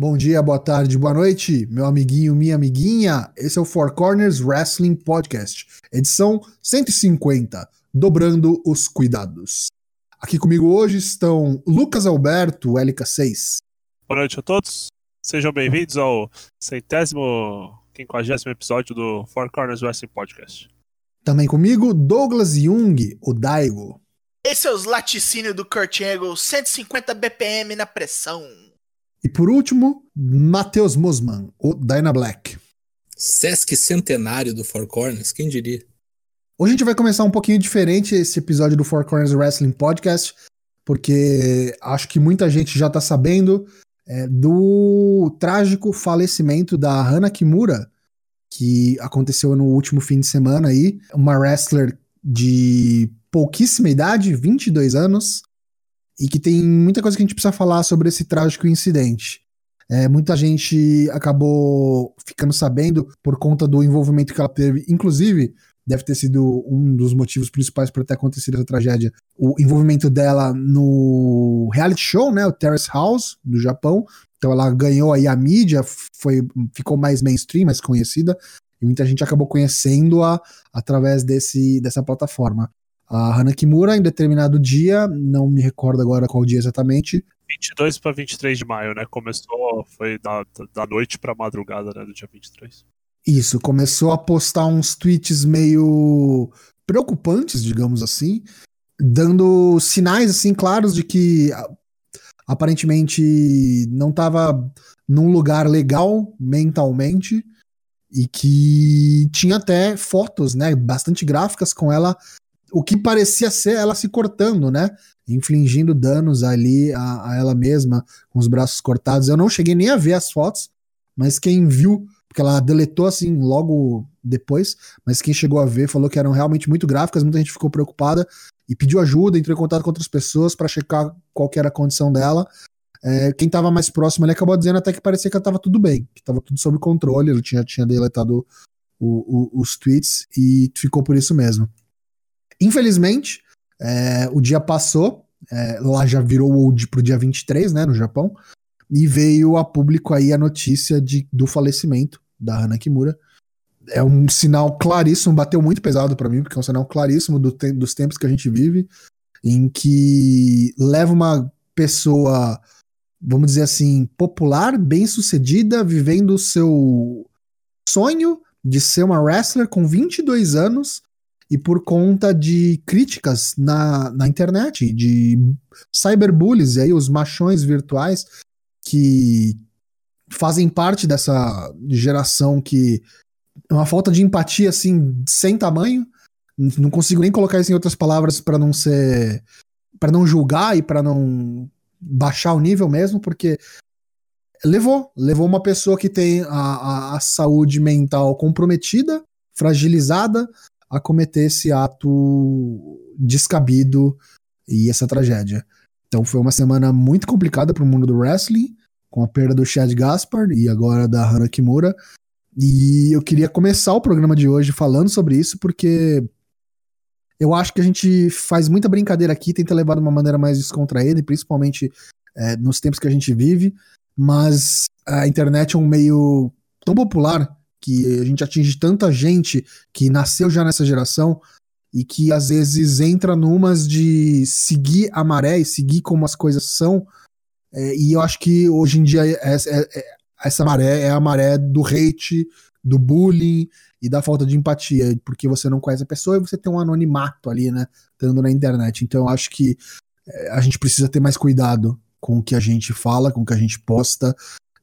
Bom dia, boa tarde, boa noite, meu amiguinho, minha amiguinha. Esse é o Four Corners Wrestling Podcast, edição 150, dobrando os cuidados. Aqui comigo hoje estão Lucas Alberto, LK6. Boa noite a todos. Sejam bem-vindos ao centésimo, quinquagésimo episódio do Four Corners Wrestling Podcast. Também comigo, Douglas Jung, o Daigo. Esse é os laticínios do Kurt Angle, 150 BPM na pressão. E por último, Matheus Musman, o Dyna Black. Sesc centenário do Four Corners, quem diria? Hoje a gente vai começar um pouquinho diferente esse episódio do Four Corners Wrestling Podcast, porque acho que muita gente já tá sabendo é, do trágico falecimento da Hana Kimura, que aconteceu no último fim de semana aí, uma wrestler de pouquíssima idade, 22 anos, e que tem muita coisa que a gente precisa falar sobre esse trágico incidente. É, muita gente acabou ficando sabendo por conta do envolvimento que ela teve, inclusive deve ter sido um dos motivos principais para ter acontecido essa tragédia. O envolvimento dela no reality show, né, o Terrace House, do Japão. Então ela ganhou aí a mídia, foi, ficou mais mainstream, mais conhecida, e muita gente acabou conhecendo-a através desse, dessa plataforma. A Hana Kimura, em determinado dia, não me recordo agora qual dia exatamente. 22 para 23 de maio, né? Começou, foi da, da noite para madrugada, né? Do dia 23. Isso, começou a postar uns tweets meio preocupantes, digamos assim, dando sinais assim claros de que aparentemente não estava num lugar legal mentalmente e que tinha até fotos, né, bastante gráficas com ela o que parecia ser ela se cortando, né? Infligindo danos ali a, a, ela mesma, com os braços cortados. Eu não cheguei nem a ver as fotos, mas quem viu, porque ela deletou assim logo depois, mas quem chegou a ver falou que eram realmente muito gráficas, muita gente ficou preocupada e pediu ajuda, entrou em contato com outras pessoas para checar qual era a condição dela. É, quem estava mais próximo ali acabou dizendo até que parecia que estava tudo bem, que estava tudo sob controle, ele tinha, tinha deletado o, o, os tweets e ficou por isso mesmo. Infelizmente, é, o dia passou, é, lá já virou old pro dia 23, né, no Japão, e veio a público aí a notícia de, do falecimento da Hana Kimura. É um sinal claríssimo, bateu muito pesado para mim, porque é um sinal claríssimo do te dos tempos que a gente vive, em que leva uma pessoa, vamos dizer assim, popular, bem-sucedida, vivendo o seu sonho de ser uma wrestler com 22 anos, e por conta de críticas na, na internet, de cyberbullies, aí os machões virtuais que fazem parte dessa geração que é uma falta de empatia assim sem tamanho. Não consigo nem colocar isso em outras palavras para não ser para não julgar e para não baixar o nível mesmo, porque levou, levou uma pessoa que tem a, a, a saúde mental comprometida, fragilizada, a cometer esse ato descabido e essa tragédia. Então foi uma semana muito complicada para o mundo do wrestling, com a perda do Chad Gaspard e agora da Hana Kimura. E eu queria começar o programa de hoje falando sobre isso, porque eu acho que a gente faz muita brincadeira aqui, tenta levar de uma maneira mais descontraída, principalmente é, nos tempos que a gente vive, mas a internet é um meio tão popular que a gente atinge tanta gente que nasceu já nessa geração e que às vezes entra numas de seguir a maré e seguir como as coisas são. É, e eu acho que hoje em dia essa, é, é, essa maré é a maré do hate, do bullying e da falta de empatia, porque você não conhece a pessoa e você tem um anonimato ali, né, estando na internet. Então eu acho que é, a gente precisa ter mais cuidado com o que a gente fala, com o que a gente posta,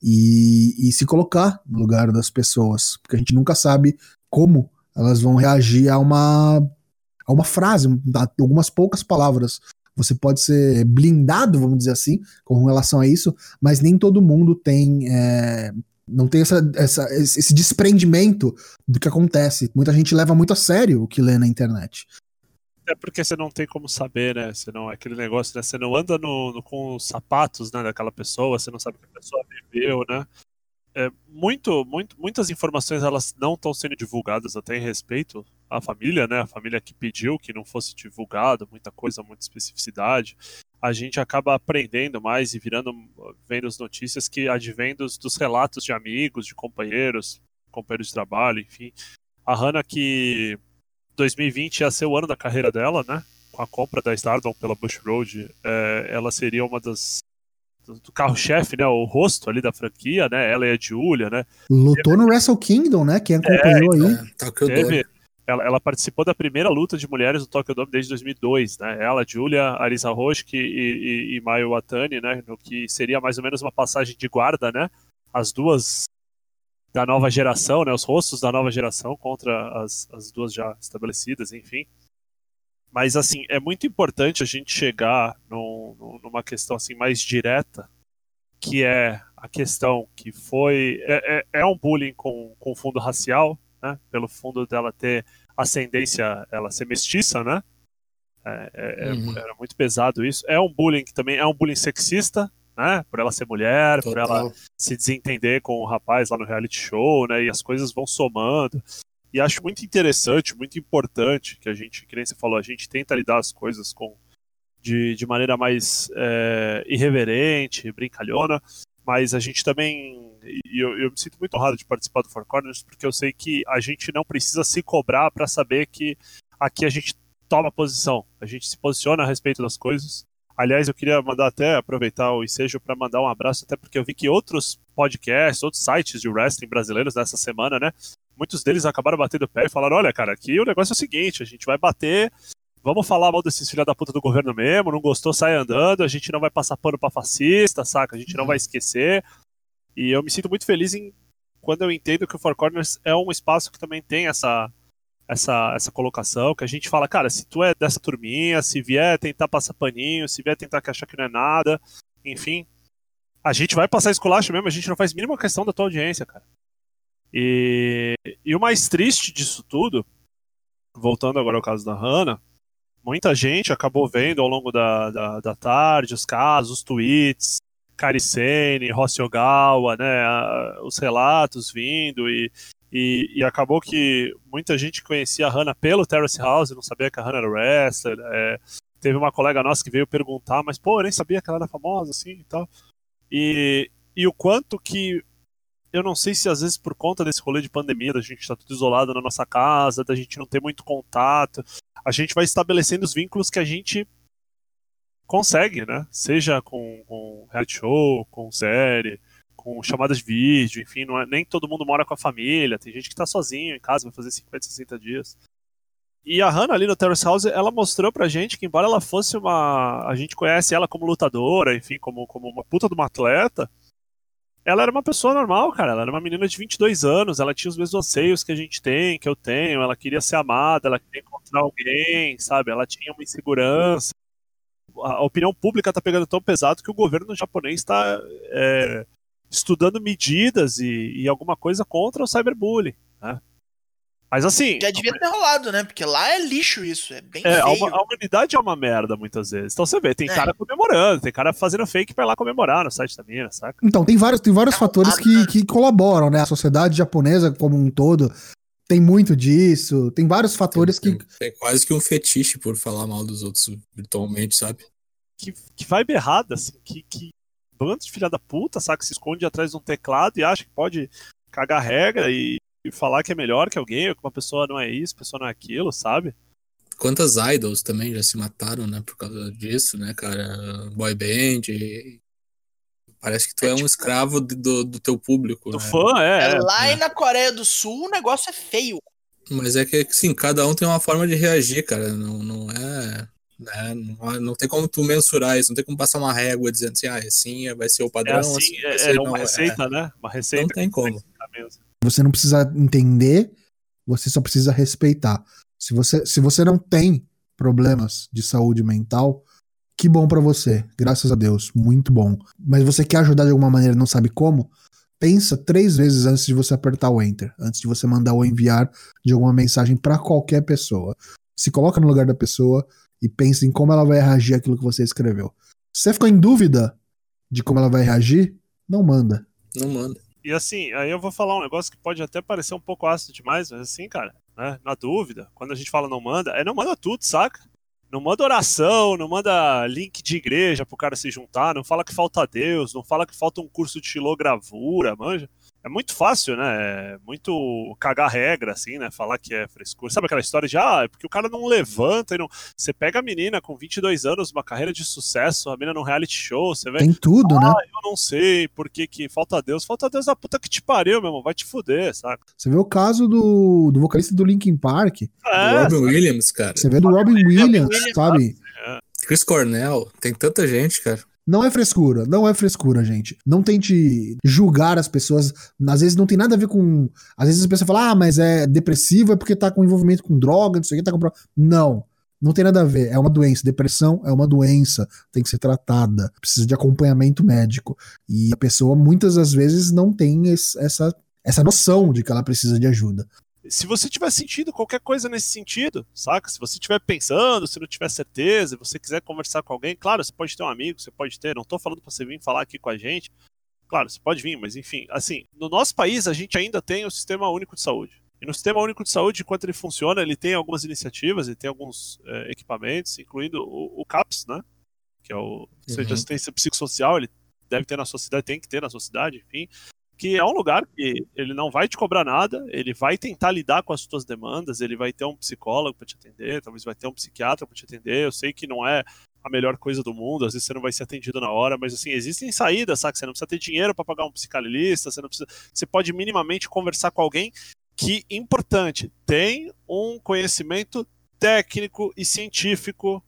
e, e se colocar no lugar das pessoas, porque a gente nunca sabe como elas vão reagir a uma, a uma frase, a algumas poucas palavras. Você pode ser blindado, vamos dizer assim, com relação a isso, mas nem todo mundo tem. É, não tem essa, essa, esse desprendimento do que acontece. Muita gente leva muito a sério o que lê na internet. É porque você não tem como saber, né? Você não, aquele negócio, né? Você não anda no, no, com os sapatos né, daquela pessoa, você não sabe o que a pessoa viveu, né? É, muito, muito, muitas informações elas não estão sendo divulgadas até em respeito à família, né? A família que pediu que não fosse divulgado, muita coisa, muita especificidade. a gente acaba aprendendo mais e virando, vendo as notícias que advêm dos, dos relatos de amigos, de companheiros, companheiros de trabalho, enfim. A Hannah que 2020 ia ser o ano da carreira dela, né? Com a compra da Stardom pela Bush Road, é, ela seria uma das do carro-chefe, né? O rosto ali da franquia, né? Ela e a Julia, né? Lutou no Wrestle Kingdom, né? Quem acompanhou então, aí. É, Tokyo Teve, Dome. ela, ela participou da primeira luta de mulheres do Tokyo Dome desde 2002, né? Ela, Julia, Arisa Roshki e, e, e Mayu Watani, né? No que seria mais ou menos uma passagem de guarda, né? As duas da nova geração, né? Os rostos da nova geração contra as, as duas já estabelecidas, enfim. Mas assim, é muito importante a gente chegar num- num- numa questão assim mais direta, que é a questão que foi é, é, é um bullying com, com fundo racial, né? Pelo fundo dela ter ascendência, ela ser mestiça, né? É, é- é- Uhum. Era muito pesado isso. É um bullying que também é um bullying sexista, né? Por ela ser mulher, por ela Total. se desentender com o rapaz lá no reality show, né? E as coisas vão somando. E acho muito interessante, muito importante que a gente, que nem você falou, a gente tenta lidar as coisas com de, de maneira mais é, irreverente, brincalhona, mas a gente também. E eu, eu me sinto muito honrado de participar do Four Corners, porque eu sei que a gente não precisa se cobrar para saber que aqui a gente toma posição, a gente se posiciona a respeito das coisas. Aliás, eu queria mandar até aproveitar o ensejo para mandar um abraço, até porque eu vi que outros podcasts, outros sites de wrestling brasileiros nessa semana, né? Muitos deles acabaram batendo o pé e falaram: olha, cara, aqui o negócio é o seguinte, a gente vai bater, vamos falar mal desses filha da puta do governo mesmo, não gostou, sai andando, a gente não vai passar pano pra fascista, saca? A gente não vai esquecer. E eu me sinto muito feliz em quando eu entendo que o Four Corners é um espaço que também tem essa essa, essa colocação, que a gente fala, cara, se tu é dessa turminha, se vier tentar passar paninho, se vier tentar achar que não é nada, enfim, a gente vai passar esculacho mesmo, a gente não faz mínima questão da tua audiência, cara. E, e o mais triste disso tudo, voltando agora ao caso da Hannah, muita gente acabou vendo ao longo da, da, da tarde os casos, os tweets, Karicene, Rossi Ogawa, né, os relatos vindo e, e, e acabou que muita gente conhecia a Hannah pelo Terrace House, não sabia que a Hannah era wrestler. é, teve uma colega nossa que veio perguntar, mas pô, eu nem sabia que ela era famosa assim e tal. E, e o quanto que eu não sei se às vezes por conta desse rolê de pandemia, da gente estar tudo isolado na nossa casa, da gente não ter muito contato, a gente vai estabelecendo os vínculos que a gente consegue, né? Seja com, com reality show, com série, com chamadas de vídeo, enfim, não é, nem todo mundo mora com a família, tem gente que tá sozinho em casa, vai fazer 50, 60 dias. E a Hannah ali no Terrace House, ela mostrou pra gente que, embora ela fosse uma. A gente conhece ela como lutadora, enfim, como, como uma puta de uma atleta, ela era uma pessoa normal, cara. Ela era uma menina de 22 anos, ela tinha os mesmos anseios que a gente tem, que eu tenho. Ela queria ser amada, ela queria encontrar alguém, sabe? Ela tinha uma insegurança. A opinião pública tá pegando tão pesado que o governo japonês está é, estudando medidas e, e alguma coisa contra o cyberbullying, né? Mas assim, Já devia ter rolado, né? Porque lá é lixo isso. É bem é, a, a humanidade é uma merda muitas vezes. Então você vê, tem É. cara comemorando, tem cara fazendo fake pra ir lá comemorar no site da mina, saca? Então, tem vários, tem vários É fatores que, que colaboram, né? A sociedade japonesa como um todo tem muito disso. Tem vários fatores que. É quase que um fetiche por falar mal dos outros virtualmente, sabe? Que, que vibe errada, assim, que, que bando de filha da puta, saca? Se esconde atrás de um teclado e acha que pode cagar regra e, e falar que é melhor que alguém, ou que uma pessoa não é isso, pessoa não é aquilo, sabe? Quantas idols também já se mataram, né, por causa disso, né, cara? Boy band. e- Parece que tu é, É, um tipo- escravo de- do, do teu público. Do né? fã, é. É, é. lá é. e na Coreia do Sul o negócio é feio. Mas é que, sim, cada um tem uma forma de reagir, cara. Não, não é. Né? Não, não tem como tu mensurar isso, não tem como passar uma régua dizendo assim, ah, assim vai ser o É padrão, assim, assim vai é, ser. é uma não, receita, né? Uma receita. Não tem que como. mesmo. Você não precisa entender, você só precisa respeitar. Se você, se você não tem problemas de saúde mental, que bom pra você. Graças a Deus, muito bom. Mas você quer ajudar de alguma maneira não sabe como? Pensa três vezes antes de você apertar o enter, antes de você mandar ou enviar de alguma mensagem pra qualquer pessoa. Se coloca no lugar da pessoa e pensa em como ela vai reagir àquilo que você escreveu. Se você ficou em dúvida de como ela vai reagir, não manda. Não manda. E assim, aí eu vou falar um negócio que pode até parecer um pouco ácido demais, mas assim, cara, né? Na dúvida, quando a gente fala não manda, é não manda tudo, saca? Não manda oração, não manda link de igreja pro cara se juntar, não fala que falta Deus, não fala que falta um curso de xilogravura, manja. É muito fácil, né? É muito cagar regra, assim, né? Falar que é frescura. Sabe aquela história de, ah, é porque o cara não levanta e não. Você pega a menina com 22 anos, uma carreira de sucesso, a menina num reality show, você vê. Tem tudo, né? Ah, eu não sei por que que falta Deus. Falta Deus da puta que te pariu, meu irmão. Vai te fuder, saca? Você vê o caso do, do vocalista do Linkin Park. É, Robin Williams, cara. Você vê do Robin Williams, Williams, sabe? Chris Cornell. Tem tanta gente, cara. Não é frescura, não é frescura, gente. Não tente julgar as pessoas. Às vezes não tem nada a ver com. Às vezes as pessoas falam, ah, mas é depressivo é porque tá com envolvimento com droga, não sei o que, tá com. pro-". Não. Não tem nada a ver. É uma doença. Depressão é uma doença. Tem que ser tratada. Precisa de acompanhamento médico. E a pessoa, muitas das vezes, não tem esse- essa, essa noção de que ela precisa de ajuda. Se você tiver sentido qualquer coisa nesse sentido, saca? Se você estiver pensando, se não tiver certeza, e você quiser conversar com alguém, claro, você pode ter um amigo, você pode ter, não tô falando pra você vir falar aqui com a gente. Claro, você pode vir, mas enfim, assim, no nosso país a gente ainda tem o Sistema Único de Saúde. E no Sistema Único de Saúde, enquanto ele funciona, ele tem algumas iniciativas, ele tem alguns eh, equipamentos, incluindo o, o CAPS, né? Que é o Centro de Uhum. Assistência Psicossocial, ele deve ter na sua cidade, tem que ter na sua cidade, enfim que é um lugar que ele não vai te cobrar nada, ele vai tentar lidar com as suas demandas, ele vai ter um psicólogo para te atender, talvez vai ter um psiquiatra para te atender. Eu sei que não é a melhor coisa do mundo, às vezes você não vai ser atendido na hora, mas assim, existem saídas, sabe? Você não precisa ter dinheiro para pagar um psicanalista, você não precisa, você pode minimamente conversar com alguém que importante, tem um conhecimento técnico e científico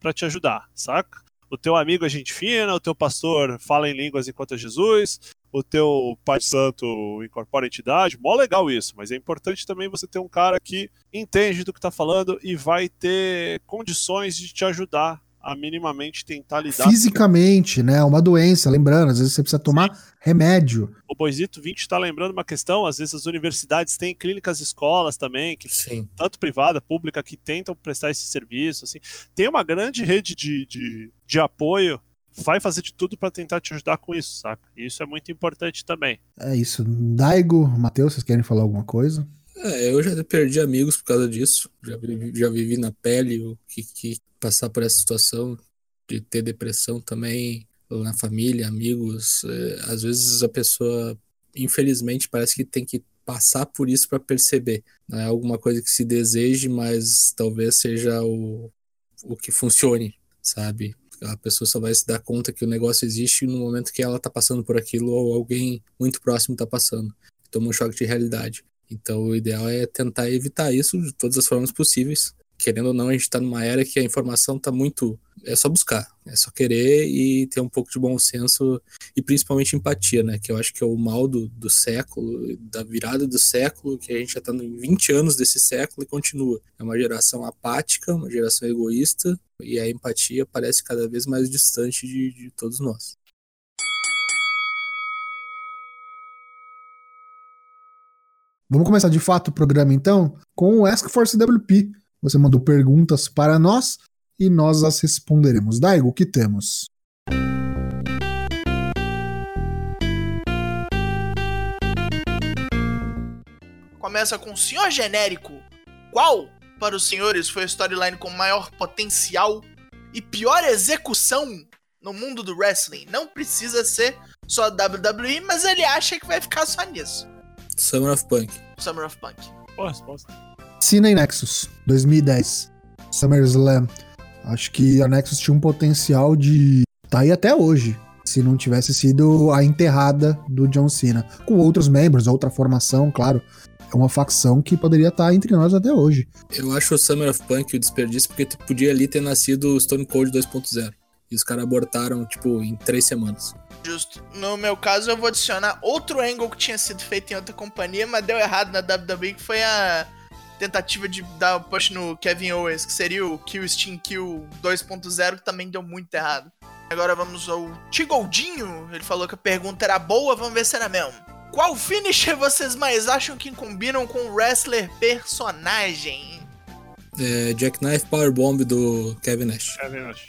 para te ajudar, saca? O teu amigo é gente fina, o teu pastor fala em línguas enquanto é Jesus, o teu pai santo incorpora a entidade, mó legal isso, mas é importante também você ter um cara que entende do que tá falando e vai ter condições de te ajudar a minimamente tentar lidar. Fisicamente, né? É uma doença, lembrando, às vezes você precisa tomar remédio. O Boisito 20 está lembrando uma questão, às vezes as universidades têm clínicas escolas também, que Sim. tanto privada, pública, que tentam prestar esse serviço. Assim. Tem uma grande rede de, de, de apoio, vai fazer de tudo para tentar te ajudar com isso, saca? E isso é muito importante também. É isso. Daigo, Matheus, vocês querem falar alguma coisa? É, eu já perdi amigos por causa disso. Já vivi, já vivi na pele o que, que passar por essa situação de ter depressão também na família, amigos. É, às vezes a pessoa, infelizmente, parece que tem que passar por isso para perceber. Não é alguma coisa que se deseje, mas talvez seja o, o que funcione, sabe? A pessoa só vai se dar conta que o negócio existe no momento que ela tá passando por aquilo ou alguém muito próximo tá passando. Toma um choque de realidade. Então, o ideal é tentar evitar isso de todas as formas possíveis. Querendo ou não, a gente está numa era que a informação está muito. É só buscar, é só querer e ter um pouco de bom senso e principalmente empatia, né? Que eu acho que é o mal do, do século, da virada do século, que a gente já está em 20 anos desse século e continua. É uma geração apática, uma geração egoísta e a empatia parece cada vez mais distante de, de todos nós. Vamos começar de fato o programa então com o Ask for CWP. Você mandou perguntas para nós e nós as responderemos. Daigo, o que temos? Começa com Senhor Genérico. Qual, para os senhores, foi a storyline com maior potencial e pior execução no mundo do wrestling? Não precisa ser só WWE, mas ele acha que vai ficar só nisso. Summer of Punk. Summer of Punk. Boa resposta. Cena e Nexus, 2010. SummerSlam. Acho que a Nexus tinha um potencial de tá aí até hoje, se não tivesse sido a enterrada do John Cena. Com outros membros, outra formação, claro. É uma facção que poderia estar entre nós até hoje. Eu acho o Summer of Punk o desperdício porque podia ali ter nascido o Stone Cold 2.0. E os caras abortaram, tipo, em três semanas. Justo. No meu caso, eu vou adicionar outro angle que tinha sido feito em outra companhia, mas deu errado na WWE, que foi a tentativa de dar o push no Kevin Owens, que seria o Kill Steam Kill 2.0, que também deu muito errado. Agora vamos ao Tigoldinho. Ele falou que a pergunta era boa, vamos ver se era mesmo. Qual finisher vocês mais acham que combinam com o wrestler personagem? É, Jackknife Powerbomb do Kevin Nash. É verdade.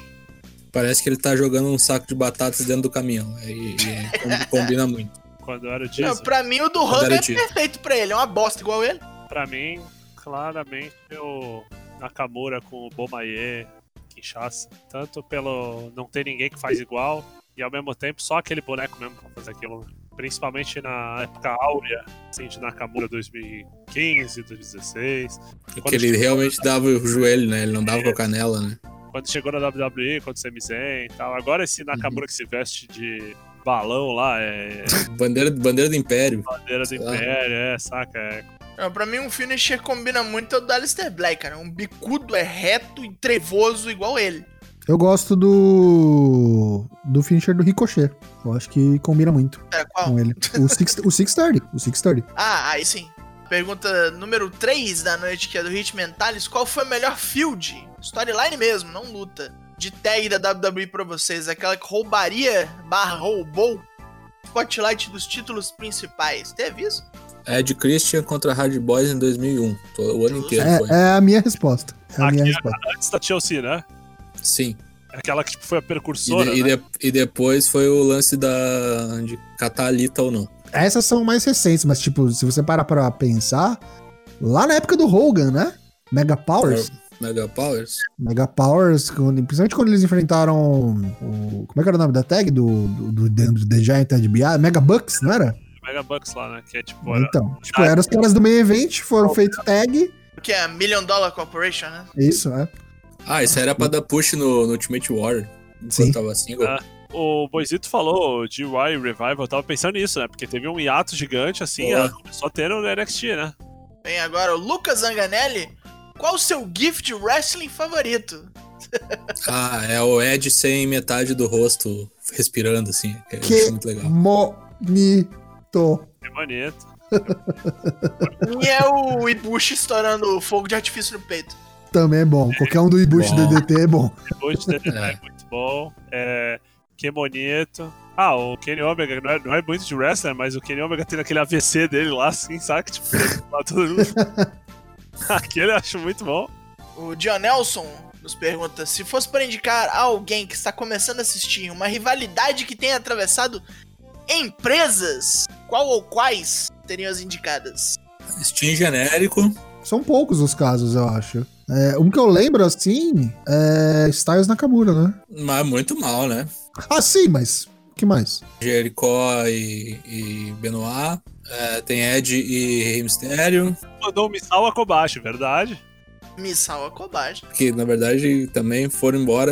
Parece que ele tá jogando um saco de batatas dentro do caminhão. E, e com- combina muito. Quando era Não, diesel, pra mim, o do era é perfeito pra ele. É uma bosta igual ele. pra mim, claramente o Nakamura com o Bomaye Kinshasa. Tanto pelo não ter ninguém que faz igual, e ao mesmo tempo só aquele boneco mesmo pra fazer aquilo. né? Principalmente na época áurea, assim, de Nakamura 2015, 2016. Porque ele realmente dava o joelho, né? Ele não dava com a canela, né? Quando chegou na WWE, quando o Sami Zayn e tal. Agora esse Nakamura que se veste de balão lá, é Bandeira, bandeira do Império. bandeira do. Império, é, saca? É, Não, pra mim, um finisher que combina muito é o do Alistair Black, cara. Um bicudo é reto e trevoso igual ele. Eu gosto do. do finisher do Ricochet. Eu acho que combina muito É, qual? com ele. O, six, o 630. O 630. Ah, aí sim. Pergunta número 3 da noite, que é do Hit Mentalis. Qual foi a melhor field? Storyline mesmo, não luta. De tag da WWE pra vocês. Aquela que roubaria barra roubou spotlight dos títulos principais. Teve isso? Ed Christian contra Hard Boys em 2001. Tô- O ano inteiro foi. É, é a minha resposta. É a minha resposta. antes da Chelsea, né? Sim. Aquela que tipo, foi a E, precursora, de- e né? de- e depois foi o lance da de catar a Lita ou não. Essas são mais recentes, mas, tipo, se você parar pra pensar, lá na época do Hogan, né? Mega Powers. Mega Powers. Mega Powers, quando- principalmente quando eles enfrentaram o. Como é que era o nome da tag? Do, do, do, do The Giant NBA? Mega Bucks, não era? Mega Bucks lá, né? Que é tipo. Era... Então, tipo, eram os caras do main event, foram feito tag. Que é a Million Dollar Corporation, né? Isso, é. Ah, isso era pra dar push no, no Ultimate. Enquanto Sim. tava single. Ah. O Boisito falou GY Revival, eu tava pensando nisso, né? Porque teve um hiato gigante, assim, começou a ter no NXT, né? Vem agora o Lucas Zanganelli. Qual o seu gift wrestling favorito? Ah, é o Ed sem metade do rosto respirando, assim. Que, Que- é muito legal. Bonito. Que bonito. E é o Ibushi estourando fogo de artifício no peito. Também é bom. Qualquer um do Ibushi Bom. DDT é bom. Depois dele É. é muito bom. É, que bonito. Ah, o Kenny Omega não é, não é muito de wrestler, mas o Kenny Omega tem aquele AVC dele lá, assim, sabe? Tipo, lá todo mundo. Aquele eu acho muito bom. O John Nelson nos pergunta: se fosse para indicar a alguém que está começando a assistir uma rivalidade que tenha atravessado empresas, qual ou quais seriam as indicadas? Steam genérico. São poucos os casos, eu acho. É, um que eu lembro, assim, é Styles Nakamura, né? Mas muito mal, né? Ah, sim, mas o que mais? Jericó e, e Benoit. É, tem Ed e Rey Mysterio. Mandou um Misal a Kobashi, verdade? Missal Kobashi. Que na verdade também foram embora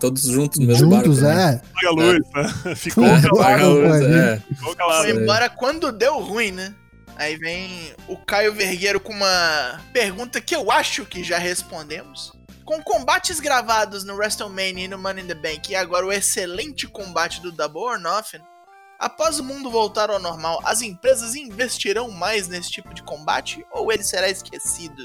todos juntos no mesmo Juntos, barco. né? é. Paga a luz, né? Ficou É, calado, Paga a luz, Pô, é. ficou calado. Foi embora quando deu ruim, né? Aí vem o Caio Vergueiro com uma pergunta que eu acho que já respondemos. Com combates gravados no WrestleMania e no Money in the Bank e agora o excelente combate do Double or Nothing, após o mundo voltar ao normal, as empresas investirão mais nesse tipo de combate ou ele será esquecido?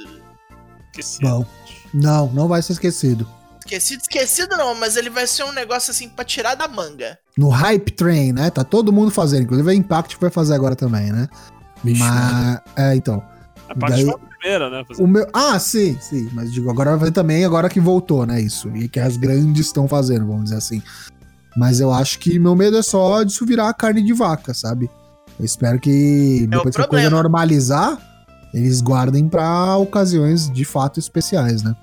Esqueci. Bom. Não, não vai ser esquecido. Esquecido, esquecido não, mas ele vai ser um negócio assim pra tirar da manga. No Hype Train, né? Tá todo mundo fazendo. Inclusive a Impact vai fazer agora também, né? Vixe, Mas. É, então. A parte Daí- foi a primeira, né? Fazer- O meu... Ah, sim, sim. Mas digo, agora vai fazer também, agora que voltou, né? Isso. E que as grandes estão fazendo, vamos dizer assim. Mas eu acho que meu medo é só disso virar carne de vaca, sabe? Eu espero que depois que a coisa normalizar, eles guardem pra ocasiões de fato especiais, né?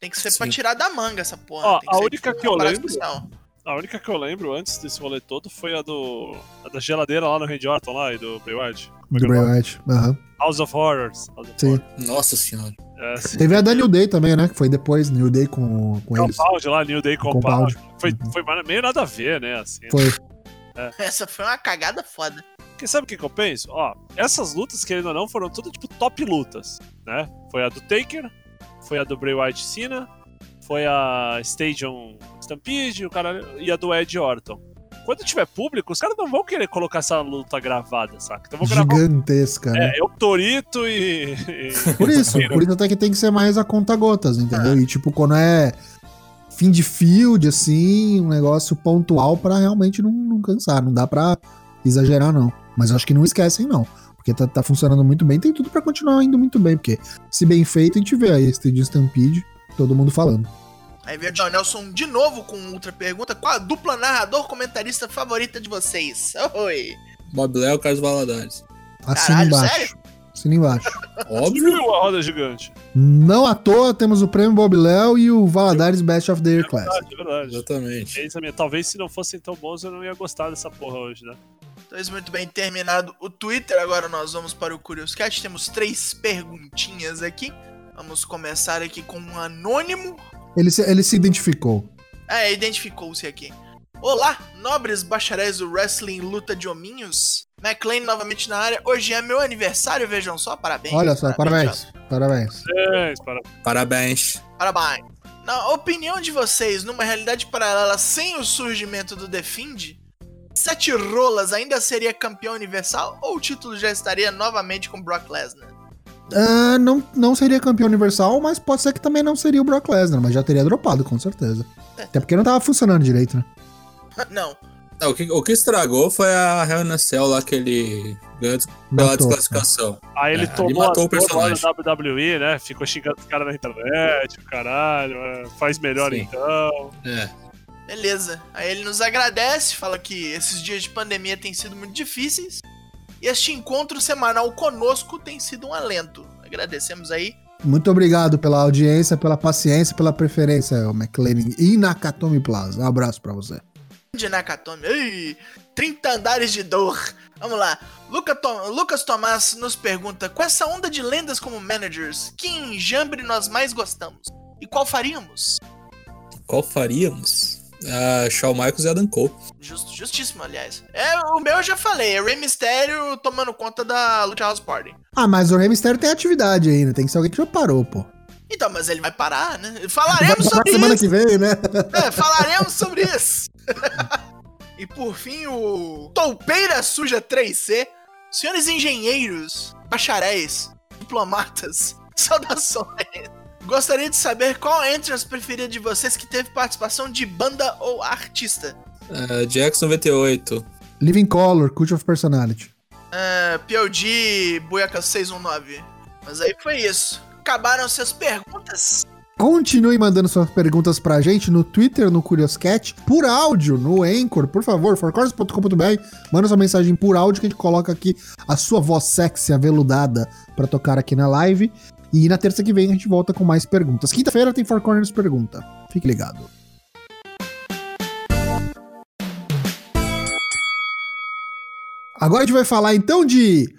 Tem que ser Sim. pra tirar da manga essa porra. Ó, Tem que a ser, única tipo, que eu lembro- especial. A única que eu lembro antes desse rolê todo foi a do. a da geladeira lá no Randy Orton lá e do Bray Wyatt. É Do é Bray. Aham. House of Horrors. House of Sim. Horrors. Nossa senhora. É. Teve a da New Day também, né? Que foi depois, New Day com, com eles. Compound lá, New Day Compound. Compound. Foi, foi meio nada a ver, né? Assim. Foi. Essa foi uma cagada foda. Porque sabe o que, que eu penso? Ó, essas lutas, querendo ou não, foram tudo tipo top lutas, né? Foi a do Taker, foi a do Bray Wyatt Cena, foi a Stadium Stampede o cara, e a do Ed Orton. Quando tiver público, os caras não vão querer colocar essa luta gravada, saca? Então vão gravar. Gigantesca, né? É, eu, Torito e. Por isso, por isso até que tem que ser mais a conta gotas, entendeu? E tipo, quando é fim de field, assim, um negócio pontual pra realmente não, não cansar. Não dá pra exagerar, não. Mas acho que não esquecem, não. Porque tá, tá funcionando muito bem, tem tudo pra continuar indo muito bem. Porque se bem feito, a gente vê aí esse de Stampede, todo mundo falando. Aí veio o John Nelson de novo com outra pergunta. Qual a dupla narrador comentarista favorita de vocês? Oi. Bob Léo, Carlos Valadares. Assina Caralho, embaixo. sério? Assina embaixo. Óbvio. A roda gigante. Não à toa temos o prêmio Bob Léo e o Valadares Best of the Year Class. Verdade, verdade. Exatamente. É isso mesmo. Talvez se não fossem tão bons, eu não ia gostar dessa porra hoje, né? Então, isso muito bem terminado o Twitter. Agora nós vamos para o Curious Cat. Temos três perguntinhas aqui. Vamos começar aqui com um anônimo. Ele se, ele se identificou. É, identificou-se aqui. Olá, nobres bacharéis do wrestling luta de hominhos. McLean novamente na área. Hoje é meu aniversário, vejam só. Parabéns. Olha só, parabéns. Parabéns. É, para... Parabéns. Parabéns. Na opinião de vocês, numa realidade paralela sem o surgimento do The Fiend, Sete Rolas ainda seria campeão universal ou o título já estaria novamente com Brock Lesnar? Ah, não, não seria campeão universal, mas pode ser que também não seria o Brock Lesnar, mas já teria dropado, com certeza. Até porque não tava funcionando direito, né? Não. É, o, que, o que estragou foi a Hell in a Cell lá que ele ganhou pela Matou. desclassificação. Aí ele É, ele tomou matou a o personagem. na WWE, né? Ficou xingando os caras na internet, o caralho. é, faz melhor Sim. então. É. Beleza. Aí ele nos agradece, fala que esses dias de pandemia têm sido muito difíceis. E este encontro semanal conosco tem sido um alento. Agradecemos aí. Muito obrigado pela audiência, pela paciêcncia, pela preferência, McLean e Nakatomi Plaza. Um abraço pra você. De Nakatomi. Ei, 30 andares de dor. Vamos lá. Luca Tom- Lucas Tomás nos pergunta: com essa onda de lendas como managers, que enjambre nós mais gostamos? E qual faríamos? Qual faríamos? Ah, Shawn Michaels e Adam Cole. Justo, justíssimo, aliás. É, o meu eu já falei, é Rey Mysterio tomando conta da Lucha House Party. Ah, mas o Rey Mysterio tem atividade ainda, tem que ser alguém que já parou, pô. Então, mas ele vai parar, né? Vai Falaremos parar sobre semana isso. que vem, né? É, falaremos sobre isso. e por fim, o Toupeira Suja 3C. Senhores engenheiros, bacharéis, diplomatas, saudações. Gostaria de saber qual a entrance preferida de vocês que teve participação de banda ou artista. Ah, Jax 98. Living Color, Cult of Personality. Ah, POD Buiaca 619. Mas aí foi isso. Acabaram suas perguntas. Continue mandando suas perguntas pra gente no Twitter, no Curioscat, por áudio, no Anchor, por favor, forcorus.com.br. Manda sua mensagem por áudio que a gente coloca aqui a sua voz sexy, aveludada, pra tocar aqui na live. E na terça que vem a gente volta com mais perguntas. Quinta-feira tem Four Corners Pergunta. Fique ligado. Agora a gente vai falar então de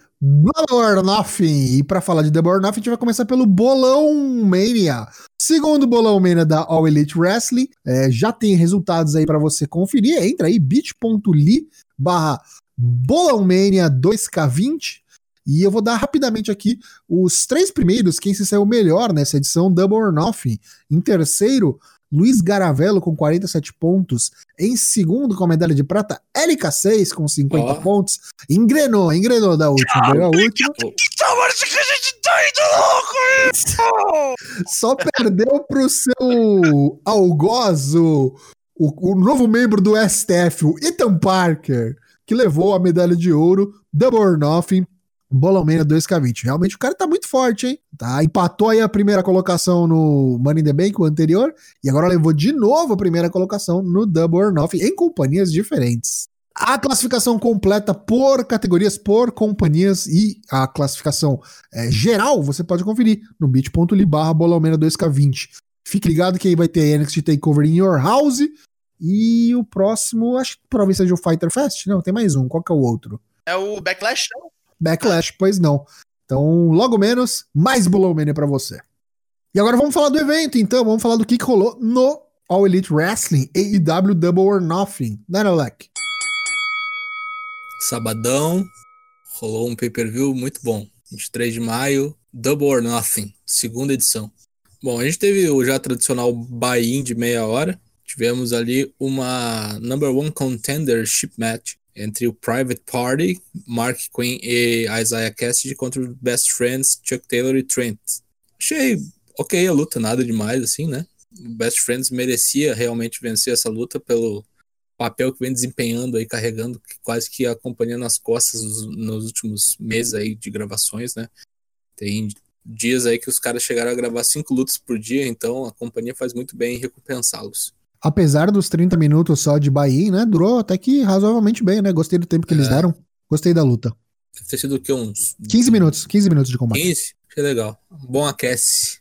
or Nothing. E pra falar de or Nothing, a gente vai começar pelo Bolão Mania. Segundo Bolão Mania da All Elite Wrestling, é, já tem resultados aí pra você conferir. Entra aí, bit.ly barra Bolão Mania 2K20. E eu vou dar rapidamente aqui os três primeiros, quem se saiu melhor nessa edição, Double or Nothing. Em terceiro, Luiz Garavello com 47 pontos. Em segundo, com a medalha de prata, LK6 com 50 Ó. pontos. Engrenou, engrenou da última, engrenou a última. Só perdeu pro seu algoz, o, o, o novo membro do STF, o Ethan Parker, que levou a medalha de ouro, Double or Nothing, Bolomania 2K20. Realmente o cara tá muito forte, hein? Tá, empatou aí a primeira colocação no Money in the Bank, o anterior, e agora levou de novo a primeira colocação no Double or Nothing, em companhias diferentes. A classificação completa por categorias, por companhias e a classificação é, geral você pode conferir no bit.ly barra Bolomena 2K20. Fique ligado que aí vai ter NXT Takeover in Your House e o próximo, acho que provavelmente seja o Fighter Fest. Não, tem mais um. Qual que é o outro? É o Backlash, não? Backlash, pois não. Então, logo menos, mais Bolomania pra você. E agora vamos falar do evento, então. Vamos falar do que que rolou no All Elite Wrestling AEW Double or Nothing. Né, Alec? Sabadão, rolou um pay-per-view muito bom. 23 de maio, Double or Nothing, segunda edição. Bom, a gente teve o já tradicional buy-in de meia hora. Tivemos ali uma number one contendership match entre o Private Party, Mark Quinn e Isaiah Cassidy contra os Best Friends, Chuck Taylor e Trent. Achei ok a luta, nada demais assim, né? O Best Friends merecia realmente vencer essa luta pelo papel que vem desempenhando aí, carregando quase que a companhia nas costas nos, nos últimos meses aí de gravações, né? Tem dias aí que os caras chegaram a gravar cinco lutas por dia, então a companhia faz muito bem em recompensá-los. Apesar dos 30 minutos só de buy-in, né? Durou até que razoavelmente bem, né? Gostei do tempo que eles É. deram. Gostei da luta. Deve ter sido o quê? Uns 15 minutos, 15 minutos de combate. 15? Achei legal. Bom aquece.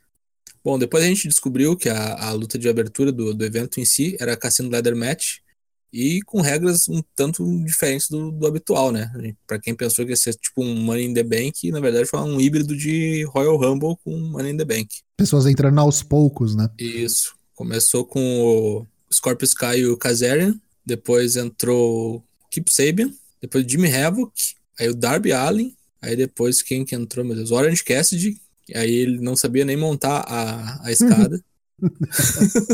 Bom, depois a gente descobriu que a, a luta de abertura do, do evento em si era Cassino Leather Match e com regras um tanto diferentes do, do habitual, né? Pra quem pensou que ia ser tipo um Money in the Bank, na verdade foi um híbrido de Royal Rumble com Money in the Bank. Pessoas entrando aos poucos, né? Isso. Começou com o Scorpio Sky e o Kazarian, depois entrou o Kip Sabian, depois Jimmy Havoc, aí o Darby Allin, aí depois quem que entrou, meu Deus, Orange Cassidy, aí ele não sabia nem montar a, a escada.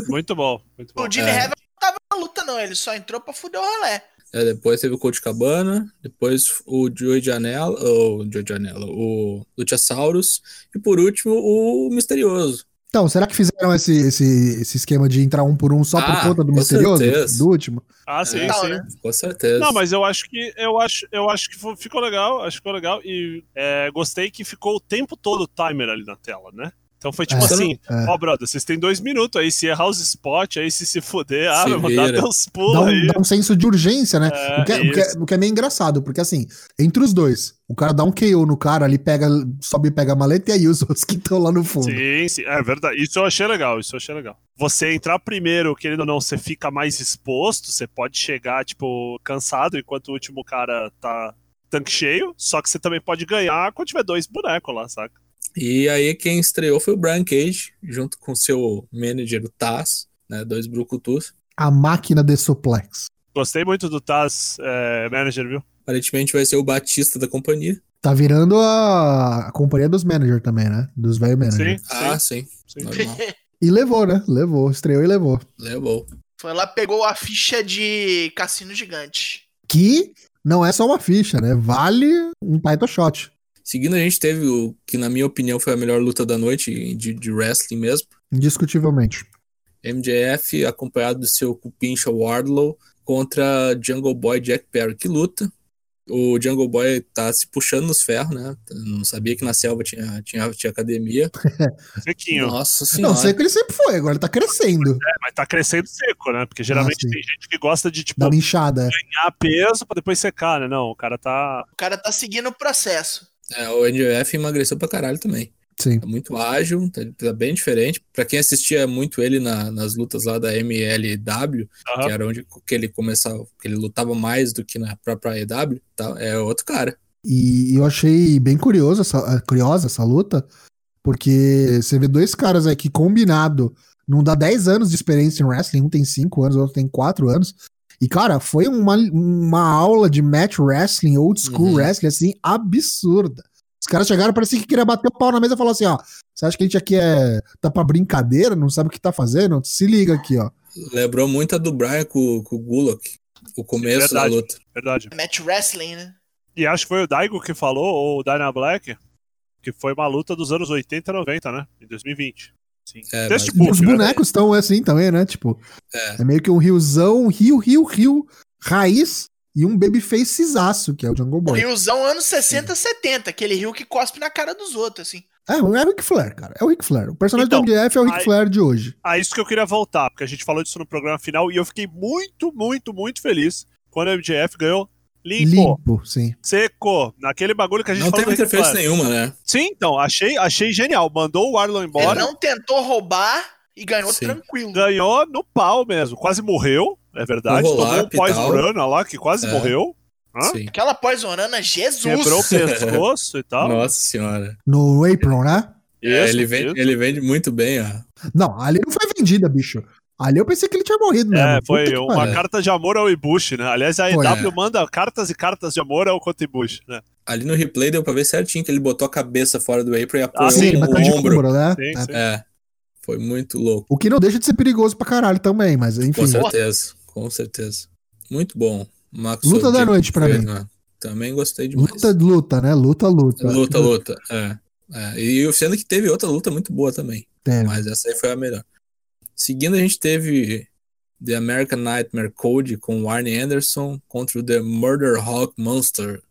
Muito bom, muito bom. O Jimmy É. Havoc não tava na luta, não. Ele só entrou pra fuder o rolé. É, depois teve o Coach Cabana, depois o Joey Janela, o Joey Janela, o Luchasaurus, e por último o Misterioso. Então, será que fizeram esse, esse, esse esquema de entrar um por um só por Ah, conta do com misterioso? certeza. Do último? Ah, sim, É. sim. né? Com certeza. Não, mas eu acho que eu acho, eu acho que ficou legal, acho que ficou legal e é, gostei que ficou o tempo todo o timer ali na tela, né? Então foi tipo É. assim, É. ó, brother, vocês têm dois minutos aí, se errar os spot, aí se se fuder, ah, vou dar teus Dá pulos um, aí. dá um senso de urgência, né? É, o, que é, o que é- o que é meio engraçado, porque assim, entre os dois, o cara dá um KO no cara ali, pega, sobe e pega a maleta, e aí os outros que estão lá no fundo. Sim, sim, é verdade. Isso eu achei legal, isso eu achei legal. Você entrar primeiro, querendo ou não, você fica mais exposto, você pode chegar, tipo, cansado, enquanto o último cara tá tanque cheio, só que você também pode ganhar quando tiver dois bonecos lá, saca? E aí quem estreou foi o Brian Cage, junto com seu manager, o Taz, né? Dois brucutus. A máquina de suplex. Gostei muito do Taz é, Manager, viu? Aparentemente vai ser o Batista da companhia. Tá virando a, a companhia dos managers também, né? Dos velho manager. Sim, Ah, sim. sim. E levou, né? Levou, estreou e levou. Levou. Foi lá, pegou a ficha de Cassino Gigante. Que não é só uma ficha, né? Vale um title shot. Seguindo, a gente teve o que, na minha opinião, foi a melhor luta da noite de, de wrestling mesmo. Indiscutivelmente. MJF, acompanhado do seu cupincha Wardlow, contra Jungle Boy Jack Perry. Que luta! O Jungle Boy tá se puxando nos ferros, né? Não sabia que na selva tinha, tinha, tinha academia. Sequinho. Nossa Não, senhora. sei que ele sempre foi, agora ele tá crescendo. É, mas tá crescendo seco, né? Porque geralmente sim. tem gente que gosta de, tipo, Dá uma inchada. é. ganhar peso pra depois secar, né? Não, o cara tá. O cara tá seguindo o processo. É, o MJF emagreceu pra caralho também. Sim. Tá muito ágil, tá, tá bem diferente. Pra quem assistia muito ele na- nas lutas lá da MLW, Aham. que era onde que ele começava, que ele lutava mais do que na própria EW, tá, é outro cara. E eu achei bem curioso essa, eh, curiosa essa luta, porque você vê dois caras aí que combinado não dá 10 anos de experiência em wrestling, um tem 5 anos, o outro tem 4 anos. E, cara, foi uma, uma aula de match wrestling, old school Uhum. wrestling, assim, absurda. Os caras chegaram, parecia que queria bater o pau na mesa e falou assim: ó, você acha que a gente aqui é. tá pra brincadeira, não sabe o que tá fazendo? Se liga aqui, ó. Lembrou muito a do Brian com, com o Gulak, o começo da Verdade. luta. Verdade. Match Wrestling, né? E acho que foi o Daigo que falou, ou o Dyna Black, que foi uma luta dos anos 80 e 90, né? Em 2020. Sim. É, Deste mas- Os book, né? bonecos estão assim também, né? Tipo, É. é meio que um riozão, rio, rio, rio, raiz e um babyfacezaço, que é o Jungle O Boy. Riozão anos 60, 70. Aquele rio que cospe na cara dos outros, assim. É, é o Ric Flair, cara. É o Ric Flair. O personagem Então, do MDF é o Ric aí- Flair de hoje. Ah, isso que eu queria voltar, porque a gente falou disso no programa final e eu fiquei muito, muito, muito feliz quando o MJF ganhou limpo, Limpo, sim. seco, naquele bagulho que a gente Não falou teve interferência nenhuma, né? Sim, então, achei, achei genial. Mandou o Arlon embora, Ele não tentou roubar e ganhou Sim. tranquilo. ganhou no pau mesmo. Quase morreu, é verdade. Tomou um pós-run lá, que quase É. morreu. Hã? Sim. Aquela pós-orana, Jesus! Quebrou o pescoço e tal. Nossa senhora. No apron, né? É, Isso, ele, vende, isso. ele vende muito bem, ó. Não, ali não foi vendida, bicho. Ali eu pensei que ele tinha morrido mesmo. É, foi uma carta de amor ao Ibushi, né? Aliás, a Foi, EW é. manda cartas e cartas de amor ao Kota Ibushi, né? Ali no replay deu pra ver certinho que ele botou a cabeça fora do apron e apoiou Ah, Sim, o de ombro. né? Sim, É. sim. É. Foi muito louco. O que não deixa de ser perigoso pra caralho também, mas enfim. Com certeza. Com certeza. Muito bom. Max Luta da noite pra fez, mim. né? Também gostei demais. Luta, luta, né? Luta, luta. luta. luta. É. É. E sendo que teve outra luta muito boa também. É, Mas essa aí foi a melhor. Seguindo, a gente teve The American Nightmare Code com o Arnie Anderson contra o The Murder Hawk Monster.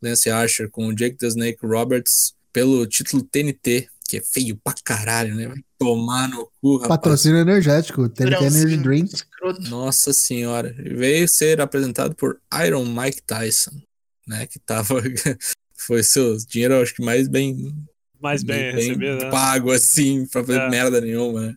Lance Archer com o Jake the Snake Roberts pelo título TNT, que é feio pra caralho, né? Vai tomar no cu, rapaz. Patrocínio energético. Que Energy Drink. Nossa senhora. Veio ser apresentado por Iron Mike Tyson. né? Que tava. Foi seu dinheiro, acho que mais bem. Mais bem, recebido, né? pago, assim, pra fazer É. merda nenhuma, né?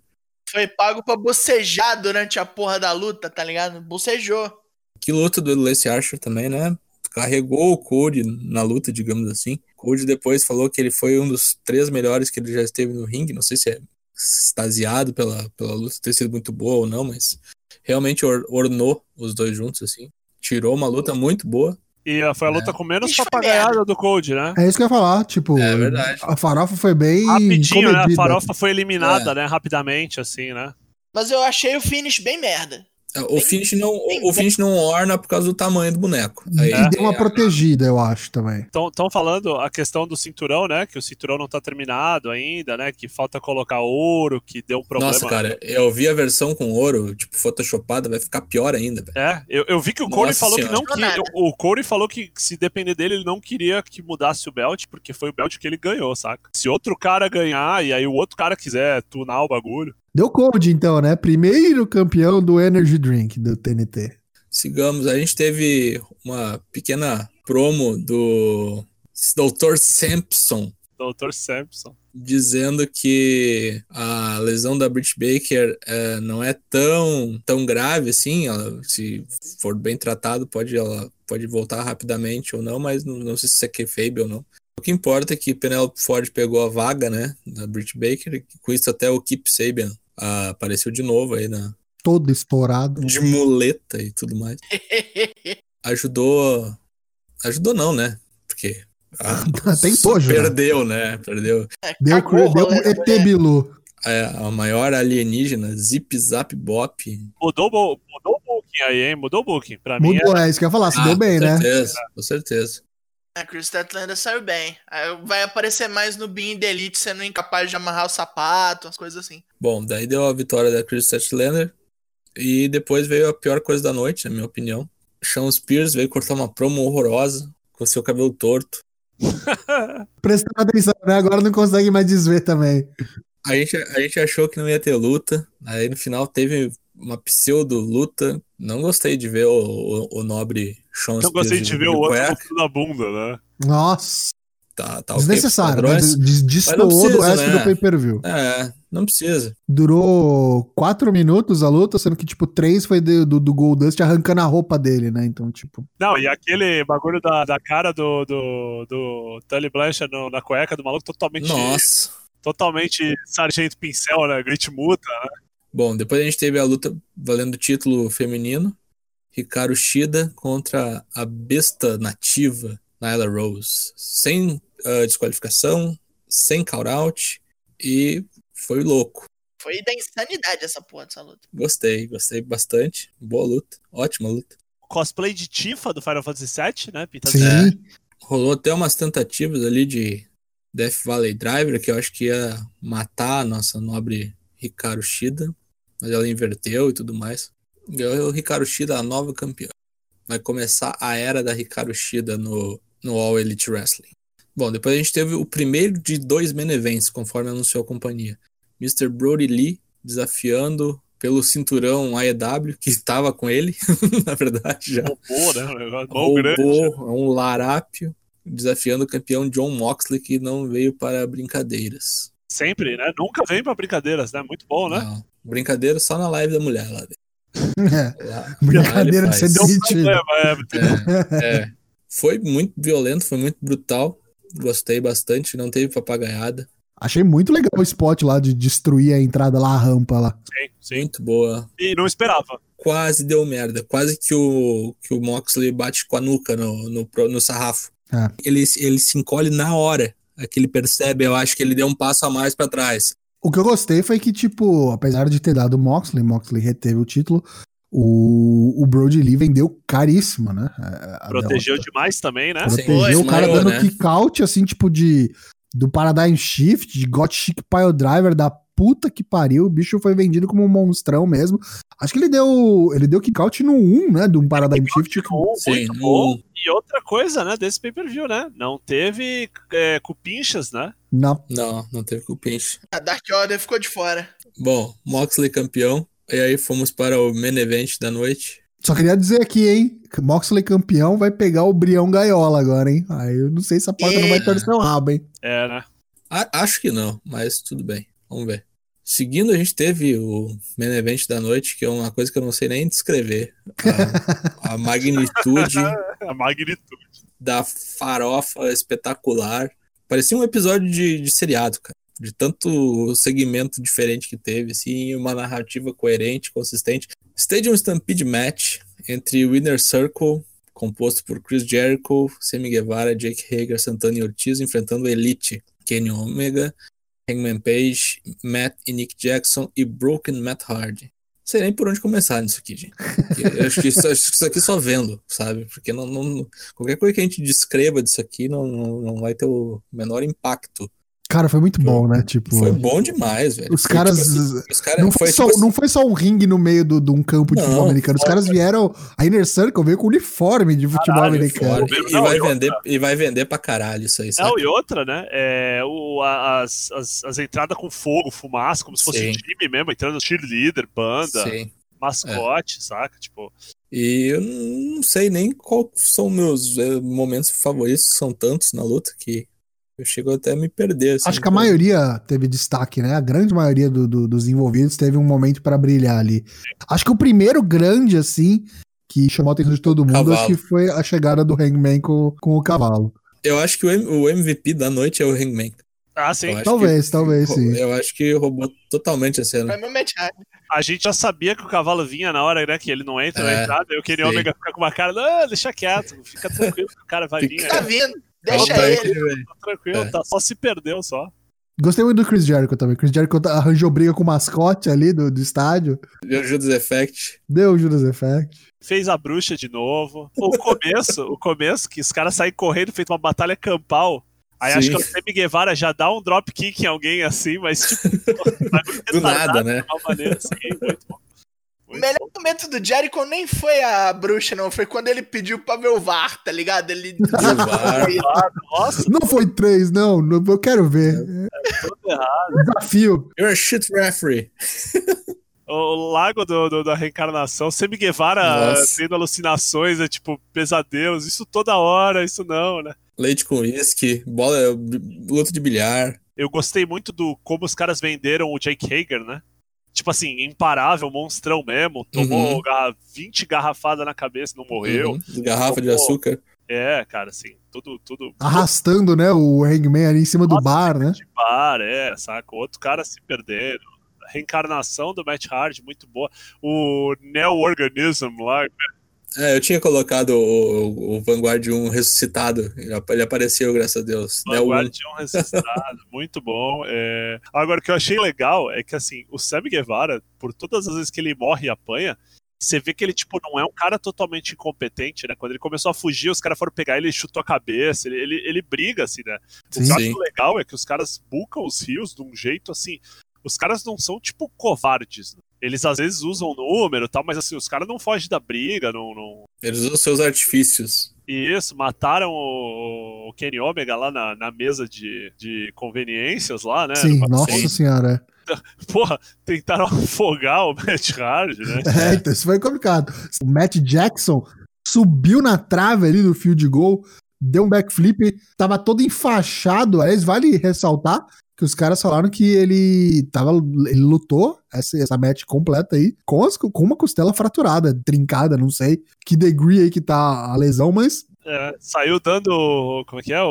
Foi pago pra bocejar durante a porra da luta, tá ligado? Bocejou. Que luta do Lance Archer também, né? Carregou o Cody na luta, digamos assim. Cody depois falou que ele foi um dos três melhores que ele já esteve no ringue. Não sei se é extasiado pela, pela luta ter sido muito boa ou não, mas realmente or- ornou os dois juntos, assim. Tirou uma luta muito boa. E foi a luta com menos papagaiada do Cold, né? É isso que eu ia falar, tipo, É verdade. a farofa foi bem Rapidinho, né? A comedida. farofa foi eliminada, É. né? Rapidamente, assim, né? Mas eu achei o finish bem merda. O finish não, o, o finish não orna por causa do tamanho do boneco. E Aí, deu uma é, protegida, eu acho, também. Estão falando a questão do cinturão, né? Que o cinturão não tá terminado ainda, né? Que falta colocar ouro, que deu um problema. Nossa, cara, eu vi a versão com ouro, tipo, photoshopada, vai ficar pior ainda, velho. É, eu, eu vi que o Corey falou senhora. que não queria. Nada. O Corey falou que se depender dele, ele não queria que mudasse o belt, porque foi o belt que ele ganhou, saca? Se outro cara ganhar e aí o outro cara quiser tunar o bagulho. Deu Cold, então, né? Primeiro campeão do Energy Drink do TNT. Sigamos, a gente teve uma pequena promo do Dr. Sampson Dr. Sampson. dizendo que a lesão da Britt Baker eh, não é tão, tão grave assim, ela, se for bem tratado pode, ela pode voltar rapidamente ou não, mas não, não sei se isso é kayfabe ou não. O que importa é que Penelope Ford pegou a vaga, né, da Britt Baker, e com isso até o Keep Sabian ah, apareceu de novo aí na, Todo estourado. de muleta e tudo mais. Ajudou, ajudou não, né, porque... ah, Tentou ajudar. Perdeu, né, perdeu. Deu, Cagou deu rolê um ET mulher. Bilu. É a maior alienígena, Zip Zap Bop. Mudou, mudou o booking aí, hein? Mudou o booking. Pra mim Mudou, é isso que eu ia falar. Se Ah, deu bem, com né? certeza, Com certeza. A Chris Statlander saiu bem. Aí Vai aparecer mais no Being the Elite sendo incapaz de amarrar o sapato, umas coisas assim. Bom, daí deu a vitória da Chris Statlander. E depois veio a pior coisa da noite, na minha opinião. Sean Spears veio cortar uma promo horrorosa com seu cabelo torto. Prestando atenção, né? Agora não consegue mais desver também. A gente, a gente achou que não ia ter luta. Aí no final teve uma pseudo luta. Não gostei de ver o, o, o nobre Spears. gostei de ver o outro cueca. mostrando a bunda, né? Nossa, Tá, tá desnecessário. Né? Destoou do resto né? do pay-per-view. É, não precisa. Durou quatro minutos a luta, sendo que, tipo, três foi de- do, do Goldust arrancando a roupa dele, né? Então, tipo, Não, e aquele bagulho da, da cara do, do, do Tully Blanchard no- na cueca do maluco totalmente, Nossa. totalmente sargento pincel, né? Grit muta, né? Bom, depois a gente teve a luta valendo o título feminino. Hikaru Shida contra a besta nativa Nyla Rose. Sem ah, desqualificação, sem count-out e foi louco. Foi da insanidade essa porra dessa luta. Gostei, gostei bastante. Boa luta, ótima luta. Cosplay de Tifa do Final Fantasy VII, né? Pintado sim. de- Rolou até umas tentativas ali de Death Valley Driver, que eu acho que ia matar a nossa nobre Hikaru Shida, mas ela inverteu e tudo mais. E o Hikaru Shida, a nova campeã. Vai começar a era da Hikaru Shida no, no All Elite Wrestling. Bom, depois a gente teve o primeiro de dois main events, conforme anunciou a companhia. Mr. Brody Lee desafiando pelo cinturão AEW, que estava com ele, na verdade, já Robô, né? Mão grande. roubou um larápio desafiando o campeão John Moxley que não veio para brincadeiras. Sempre, né? Nunca vem pra brincadeiras, né? Muito bom, né? Não, brincadeira só na live da mulher lá. É, Brincadeira de ser demitido. É, é. Foi muito violento, foi muito brutal. Gostei bastante, não teve papagaiada. Achei muito legal o spot lá de destruir a entrada lá, a rampa lá. sim, sim. Muito boa. E não esperava. Quase deu merda. Quase que o, que o Moxley bate com a nuca no, no, no sarrafo. É. Ele, ele se encolhe na hora. Que ele percebe, eu acho que ele deu um passo a mais para trás. O que eu gostei foi que, tipo, apesar de ter dado o Moxley, Moxley reteve o título, o, o Brody Lee vendeu caríssimo, né? A- a Protegeu derrota. demais também, né? Sim. Protegeu Foi, o cara desmaiou, dando né? kick-out, assim, tipo, de do Paradigm Shift, de Got Chic Pile Driver, da puta que pariu. O bicho foi vendido como um monstrão mesmo. Acho que ele deu ele deu kick-out no 1, né? De um Paradigm Shift. Bom, Sim, muito no- bom. E outra coisa, né, desse pay-per-view, né? Não teve é, cupinchas, né? Não. Não, não teve cupinche. A Dark Order ficou de fora. Bom, Moxley campeão. E aí fomos para o main event da noite. Só queria dizer aqui, hein? que Moxley campeão vai pegar o Brião Gaiola agora, hein? Aí eu não sei se a porta não vai É. torcer o rabo, hein? É, né? A- acho que não, mas tudo bem. Vamos ver. Seguindo, a gente teve o main event da noite, que é uma coisa que eu não sei nem descrever. A, a magnitude A magnitude. da farofa espetacular. Parecia um episódio de, de seriado, cara. De tanto segmento diferente que teve, assim, uma narrativa coerente, consistente. Stadium Stampede Match entre Winner Circle, composto por Chris Jericho, Sammy Guevara, Jake Hager, Santana e Ortiz, enfrentando Elite, Kenny Omega, Hangman Page, Matt e Nick Jackson e Broken Matt Hardy. Não sei nem por onde começar nisso aqui, gente. Eu acho que isso, acho que isso aqui só vendo, sabe? Porque não, não, qualquer coisa que a gente descreva disso aqui não, não, não vai ter o menor impacto. Cara, foi muito bom, né? Tipo, Foi bom demais, velho. os Foi, caras. tipo assim, os caras Não foi, foi, só, tipo assim, não foi só um ringue no meio do- de um campo de Não, futebol americano. Os caras vieram. A Inner Circle veio com uniforme de futebol Caralho, americano. E, Não, vai e vender, e vai vender pra caralho isso aí, sabe? Não, e outra, né? É, o, as, as, as entradas com fogo, fumaça, como se fosse Sim. um time mesmo, entrando cheerleader, banda, Sim. mascote, saca? Tipo, E eu não sei nem qual são meus eh, momentos favoritos, são tantos na luta que eu chego até a me perder. assim, Acho que a então- maioria teve destaque, né? A grande maioria do- do- dos envolvidos teve um momento pra brilhar ali. Acho que o primeiro grande, assim, que chamou a atenção de todo mundo, Cavalo. acho que foi a chegada do Hangman com, com o cavalo. Eu acho que o, o MVP da noite é o Hangman. ah, sim. Talvez, que- talvez, sim. Eu acho que roubou totalmente a cena. A gente já sabia que o cavalo vinha na hora, né? Que ele não entra na É, entrada. Eu queria sim. Omega ficar com uma cara, não, deixa quieto, fica tranquilo que o cara vai vir. Fica- Tá vindo. Deixa Calma aí, ele. velho. tá tranquilo, É. tá, só se perdeu só. Gostei muito do Chris Jericho também. Chris Jericho arranjou briga com o mascote ali do, do estádio. O Judas Effect. Deu o Judas Effect. Fez a bruxa de novo. O começo, o começo, que os caras saem correndo, feito uma batalha campal. Aí acho Sim. que o Sammy Guevara já dá um drop kick em alguém assim, mas tipo, Do nada, né? de uma maneira assim, muito bom. O melhor momento do Jericho nem foi a bruxa, não. Foi quando ele pediu pra ver o VAR, tá ligado? Ele. VAR. Nossa, Não foi três, não. eu quero ver. tudo errado. Desafio. You're a shit referee. O, o lago do, do- da reencarnação, Sammy Guevara Nossa. tendo alucinações, é tipo, pesadelos, isso toda hora, isso não, né? Leite com uísque, bola, luta de bilhar. Eu gostei muito do como os caras venderam o Jake Hager, né? Tipo assim, imparável, monstrão mesmo. Tomou Uhum. garra- 20 garrafadas na cabeça, não morreu. Uhum. Garrafa de Pô, açúcar. É, cara, assim, tudo, tudo. Arrastando, né? O Hangman ali em cima do bar, né? de par, é, saca? Outro cara se perdendo. A reencarnação do Matt Hardy, muito boa. O Neo Organism lá, É, eu tinha colocado o, o, o Vanguard 1 ressuscitado. Ele ap- ele apareceu, graças a Deus. Né, o- Guardião ressuscitado, muito bom. É... Agora, o que eu achei legal é que, assim, o Sammy Guevara, por todas as vezes que ele morre e apanha, você vê que ele, tipo, não é um cara totalmente incompetente, né? Quando ele começou a fugir, os caras foram pegar ele, chutou a cabeça, ele, ele, ele briga, assim, né? O Sim. que eu acho legal é que os caras bucam os rios de um jeito, assim... Os caras não são, tipo, covardes. Eles, às vezes, usam número e tal, mas, assim, os caras não fogem da briga, não, não, Eles usam seus artifícios. isso, mataram o, o Kenny Omega lá na, na mesa de, de conveniências lá, né? Sim, nossa senhora. Porra, tentaram afogar o Matt Hardy, né? É, então isso foi complicado. O Matt Jackson subiu na trave ali do field goal, deu um backflip, tava todo enfaixado. Aliás, vale ressaltar que os caras falaram que ele tava. Ele lutou essa, essa match completa aí com, as- com uma costela fraturada, trincada, não sei que degree aí que tá a lesão, mas É, saiu dando, como é que é? O,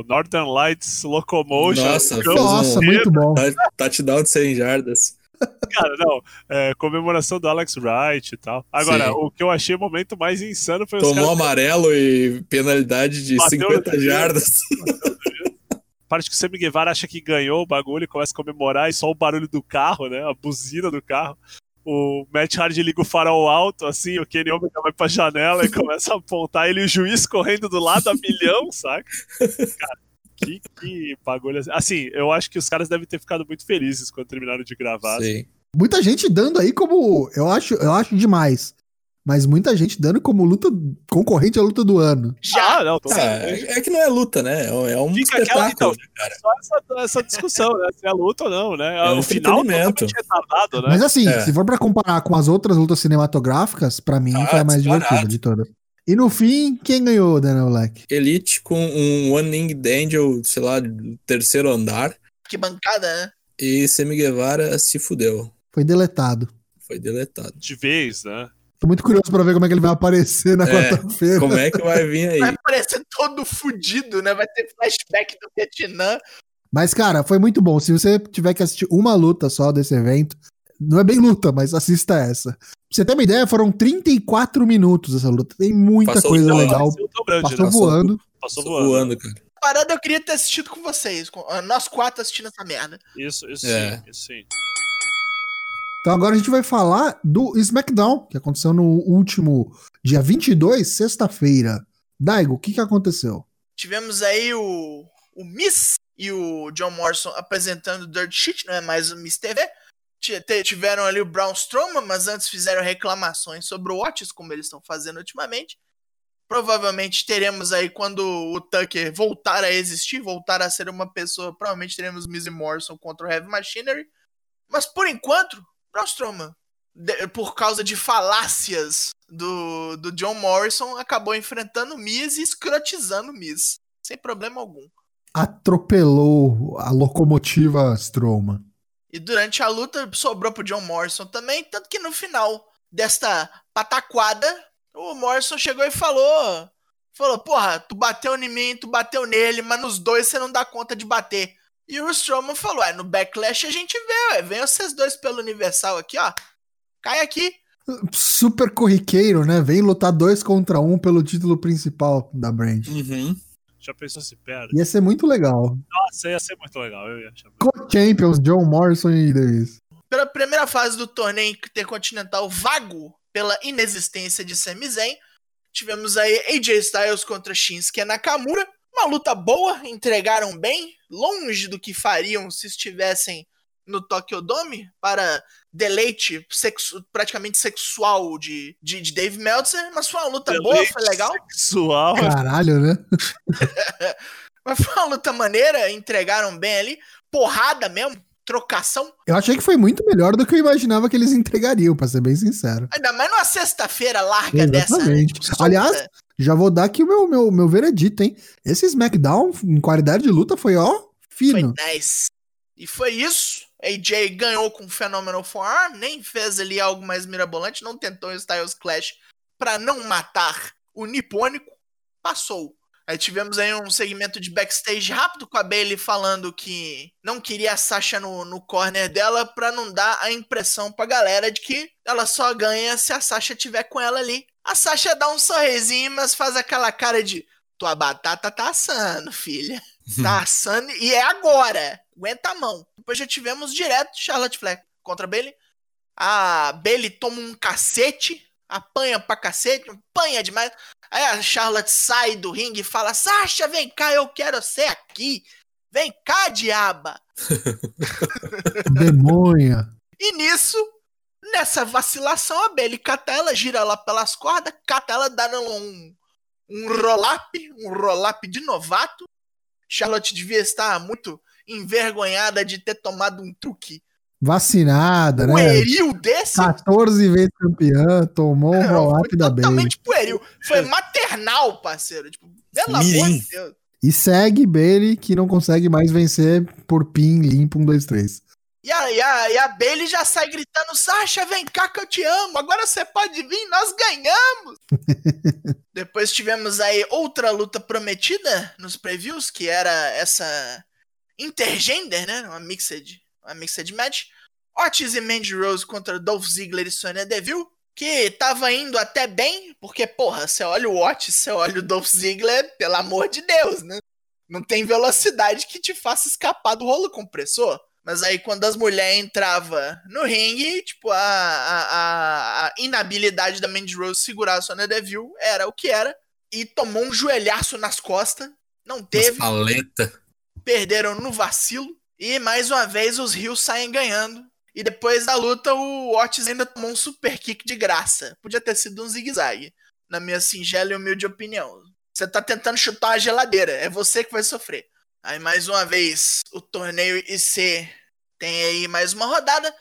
o Northern Lights Locomotion. Nossa, nossa, inteiro. muito bom. Tou- Touchdown de 100 jardas. Cara, não, é, comemoração do Alex Wright e tal. Agora, Sim. o que eu achei o momento mais insano foi Tomou caras... amarelo e penalidade de Bateu no 50 juiz. jardas. Parte que o Sammy Guevara acha que ganhou o bagulho e começa a comemorar e só o barulho do carro, né? A buzina do carro. O Matt Hardy liga o farol alto, assim, o Kenny Omega vai pra janela e começa a apontar ele e o juiz correndo do lado a milhão, saca? Cara, que, que bagulho assim. Assim, eu acho que os caras devem ter ficado muito felizes quando terminaram de gravar. Sim. Muita gente dando aí como. Eu acho, eu acho demais. Mas muita gente dando como luta concorrente à luta do ano. Já. Ah, não, tô Ah, é, é que não é luta, né? É é um Fica aquela, então, espetáculo, cara. só essa, essa discussão, né? Se é luta ou não, né? É um o final entretenimento. totalmente retardado, né? Mas assim, É. se for pra comparar com as outras lutas cinematográficas, pra mim Ah, foi a mais disparado. divertida de todas. E no fim, quem ganhou, Daniel Black? Elite com um One Winged Angel, sei lá, do terceiro andar. Que bancada, né? E Semi Guevara se fudeu. Foi deletado. Foi deletado. De vez, né? Tô muito curioso pra ver como é que ele vai aparecer na É, quarta-feira. Como é que vai vir aí? Vai parecer todo fudido, né? Vai ter flashback do Vietnã. Mas, cara, foi muito bom. Se você tiver que assistir uma luta só desse evento, não é bem luta, mas assista essa. Pra você ter uma ideia, foram 34 minutos essa luta. Tem muita Passou coisa voando. legal. Passou né? voando. Passou voando. voando, cara. Parada eu queria ter assistido com vocês. Com, nós quatro assistindo essa merda. Isso, isso É. sim, isso sim. Então agora a gente vai falar do SmackDown, que aconteceu no último dia 22, sexta-feira. Daigo, o que, que aconteceu? Tivemos aí o, o Miss e o John Morrison apresentando Dirt Sheet, não é mais o Miss TV. Tiveram ali o Braun Strowman, mas antes fizeram reclamações sobre o Otis, como eles estão fazendo ultimamente. Provavelmente teremos aí, quando o Tucker voltar a existir, voltar a ser uma pessoa, provavelmente teremos Miz e Morrison contra o Heavy Machinery. Mas por enquanto, Strowman, de- por causa de falácias do, do John Morrison, acabou enfrentando o Miz e escrotizando o Miz. Sem problema algum. Atropelou a locomotiva Strowman. E durante a luta sobrou pro John Morrison também, tanto que no final desta pataquada, o Morrison chegou e falou: falou, porra, tu bateu em mim, tu bateu nele, mas nos dois você não dá conta de bater. E o Strowman falou: é, no Backlash a gente vê, ué, vem vocês dois pelo Universal aqui, ó. Cai aqui. Super corriqueiro, né? Vem lutar dois contra um pelo título principal da brand. Uhum. Já pensou se perde? Ia ser muito legal. Nossa, ia ser muito legal. Eu ia achar. Co-champions, John Morrison e Davis. Pela primeira fase do torneio intercontinental vago pela inexistência de Sami Zayn, tivemos aí AJ Styles contra Shinsuke Nakamura. Uma luta boa, entregaram bem, longe do que fariam se estivessem no Tokyo Dome para deleite sexu- praticamente sexual de, de, de Dave Meltzer, mas foi uma luta boa, foi legal. Sexual. Caralho, né? Mas foi uma luta maneira, entregaram bem ali, porrada mesmo, trocação. Eu achei que foi muito melhor do que eu imaginava que eles entregariam, pra ser bem sincero. Ainda mais numa sexta-feira larga dessa, né? Exatamente. Tipo. Aliás, Já vou dar aqui o meu, meu, meu veredito, hein? Esse SmackDown, em qualidade de luta, foi, ó, Foi fino. 10. E foi isso. AJ ganhou com Phenomenal Forearm, nem fez ali algo mais mirabolante, não tentou o Styles Clash pra não matar o nipônico, passou. Aí tivemos aí um segmento de backstage rápido com a Bailey falando que não queria a Sasha no, no corner dela pra não dar a impressão pra galera de que ela só ganha se a Sasha tiver com ela ali. A Sasha dá um sorrisinho, mas faz aquela cara de tua batata tá assando, filha. Tá assando e é agora. Aguenta a mão. Depois já tivemos direto Charlotte Flair contra a Bailey. A Bailey toma um cacete, apanha pra cacete, apanha demais. Aí a Charlotte sai do ringue e fala: Sasha, vem cá, eu quero ser aqui. Vem cá, diaba. Demônia. E nisso, nessa vacilação, a Bailey cata ela, gira ela pelas cordas, cata ela, dando um, um roll-up, um roll-up de novato. Charlotte devia estar muito envergonhada de ter tomado um truque Vacinada, né? pueril desse. 14 vezes campeã, tomou um Não, roll-up da Bailey. totalmente pueril. Foi maternal, parceiro. Tipo, pelo amor de Deus. E segue Bailey, que não consegue mais vencer por pin limpo 1, 2, 3. E a, e, a, e a Bailey já sai gritando: Sasha, vem cá que eu te amo. Agora você pode vir, nós ganhamos. Depois tivemos aí outra luta prometida nos previews, que era essa intergender, né? Uma mixed, uma mixed match. Otis e Mandy Rose contra Dolph Ziggler e Sonya Deville. Que tava indo até bem, porque, porra, você olha o Otis, você olha o Dolph Ziggler, pelo amor de Deus, né? Não tem velocidade que te faça escapar do rolo compressor. Mas aí quando as mulheres entravam no ringue, tipo, a, a, a, a inabilidade da Mandy Rose segurar a Sonya Deville era o que era. E tomou um joelhaço nas costas. Não teve. Paleta. Perderam no vacilo. E mais uma vez os rios saem ganhando. E depois da luta, o Otis ainda tomou um super kick de graça. Podia ter sido um zigue-zague, na minha singela e humilde opinião. Você tá tentando chutar uma geladeira, é você que vai sofrer. Aí mais uma vez, o torneio IC tem aí mais uma rodada.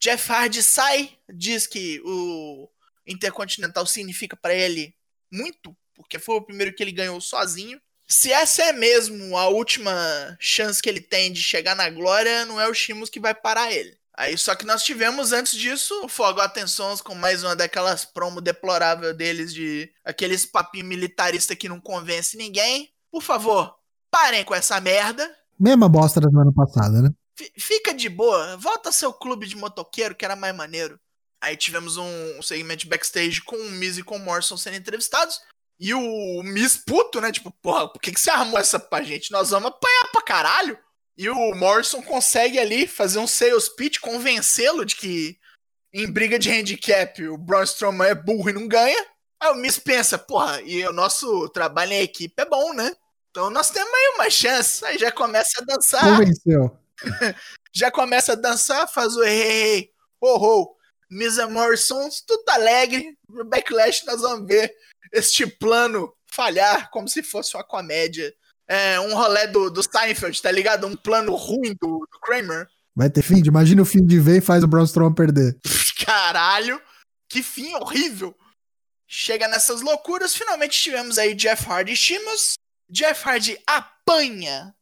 Jeff Hardy sai, diz que o Intercontinental significa para ele muito, porque foi o primeiro que ele ganhou sozinho. Se essa é mesmo a última chance que ele tem de chegar na glória, não é o Shimos que vai parar ele. Aí só que nós tivemos antes disso o Fogo Atenções com mais uma daquelas promo deplorável deles de aqueles papinho militarista que não convence ninguém. Por favor, parem com essa merda. Mesma bosta da semana passada, né? F fica de boa, volta ao seu clube de motoqueiro que era mais maneiro. Aí tivemos um segmento de backstage com o Miz e com o Morrison sendo entrevistados. E o Miz puto, né? Tipo, porra, por que, que você armou essa pra gente? Nós vamos apanhar pra caralho. E o Morrison consegue ali fazer um sales pitch, convencê-lo de que em briga de handicap o Braun Strowman é burro e não ganha. Aí o Miz pensa, porra, e o nosso trabalho em equipe é bom, né? Então nós temos aí uma chance. Aí já começa a dançar. Convenceu. já começa a dançar, faz o hey, hey, ho, ho. Misa Morrison, tudo alegre. No backlash nós vamos ver este plano falhar como se fosse uma comédia. É, um rolê do, do Seinfeld, tá ligado? Um plano ruim do, do Kramer. Vai ter fim? Imagina o fim de ver e faz o Braun Strowman perder. Caralho, que fim horrível. Chega nessas loucuras, finalmente tivemos aí Jeff Hardy e Shimos. Jeff Hardy apanha,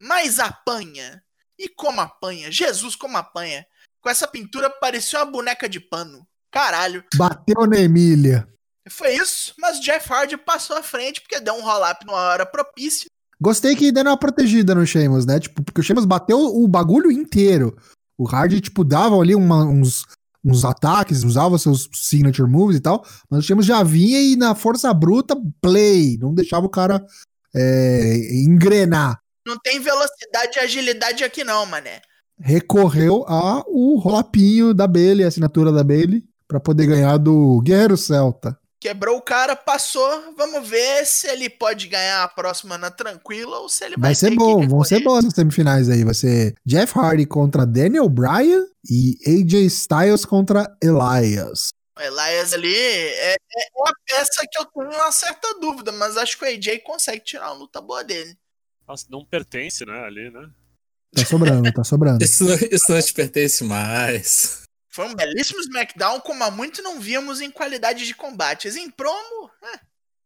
mais apanha. E como apanha? Jesus, como apanha. Com essa pintura parecia uma boneca de pano. Caralho. Bateu na Emília. Foi isso, mas Jeff Hardy passou à frente porque deu um roll-up numa hora propícia. Gostei que deram uma protegida no Sheamus, né? Tipo, porque o Sheamus bateu o bagulho inteiro. O Hardy, tipo, dava ali uma, uns, uns ataques, usava seus signature moves e tal, mas o Sheamus já vinha e na força bruta, play. Não deixava o cara é, engrenar. Não tem velocidade e agilidade aqui não, mané. Recorreu a o rolapinho da Bailey, a assinatura da Bailey, para poder ganhar do Guerreiro Celta. Quebrou o cara, passou. Vamos ver se ele pode ganhar a próxima na tranquila ou se ele vai, vai ser bom, vão ser bons as semifinais aí. Vai ser Jeff Hardy contra Daniel Bryan e AJ Styles contra Elias. O Elias ali é, é uma peça que eu tenho uma certa dúvida, mas acho que o AJ consegue tirar uma luta boa dele. Nossa, não pertence, né, ali, né? Tá sobrando, tá sobrando. Isso não, isso não te pertence mais. Foi um belíssimo SmackDown, como há muito não víamos em qualidade de combates. Em promo, eh,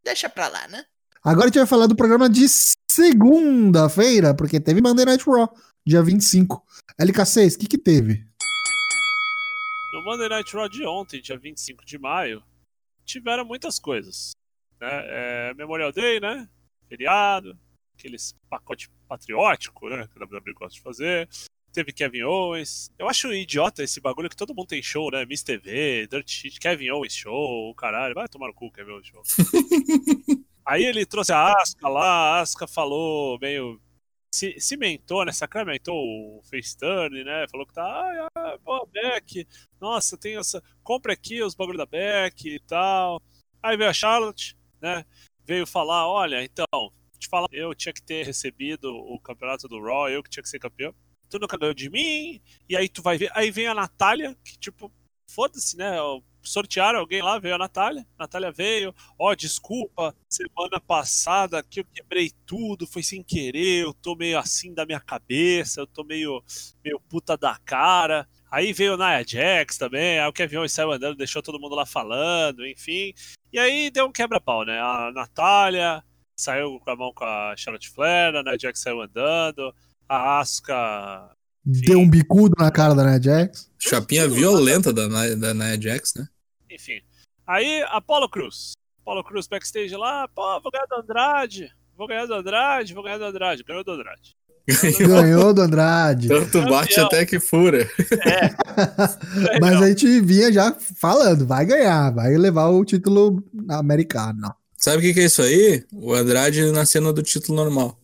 deixa pra lá, né? Agora a gente vai falar do programa de segunda-feira, porque teve Monday Night Raw, dia 25. LK6, o que que teve? No Monday Night Raw de ontem, dia 25 de maio, tiveram muitas coisas. Né? É, Memorial Day, né? Feriado, aqueles pacote patriótico, né? Que a WWE gosta de fazer teve Kevin Owens. Eu acho idiota esse bagulho que todo mundo tem show, né? Miss TV, Dirt Sheet, Kevin Owens show, caralho. Vai tomar no cu, Kevin Owens show. Aí ele trouxe a Asca lá, a Asca falou meio. Se, cimentou, né? Sacramentou o face turn, né? Falou que tá. Ah, ah, boa, Beck. Nossa, tem essa. Compre aqui os bagulhos da Beck e tal. Aí veio a Charlotte, né? Veio falar: olha, então, te falar, eu tinha que ter recebido o campeonato do Raw, eu que tinha que ser campeão tu nunca ganhou de mim, e aí tu vai ver. Aí vem a Natália, que tipo, foda-se, né? Sortearam alguém lá, veio a Natália. Natália veio, ó, oh, desculpa, semana passada que eu quebrei tudo, foi sem querer, eu tô meio assim da minha cabeça, eu tô meio, meio puta da cara. Aí veio o Nia Jax também, aí o Kevin saiu andando, deixou todo mundo lá falando, enfim. E aí deu um quebra-pau, né? A Natália saiu com a mão com a Charlotte Flair, a Nia Jax saiu andando, a Asuka. Deu um bicudo na cara da Nia Jax. Chapinha violenta da, da Nia Jax, né? Enfim. Aí, Apollo Cruz. Apollo Cruz backstage lá, pô, vou ganhar do Andrade. Vou ganhar do Andrade, vou ganhar do Andrade. Ganhou do Andrade. Ganhou do Andrade. Tanto bate até que fura. É. Mas a gente vinha já falando, vai ganhar, vai levar o título americano. Sabe o que, que é isso aí? O Andrade na cena do título normal.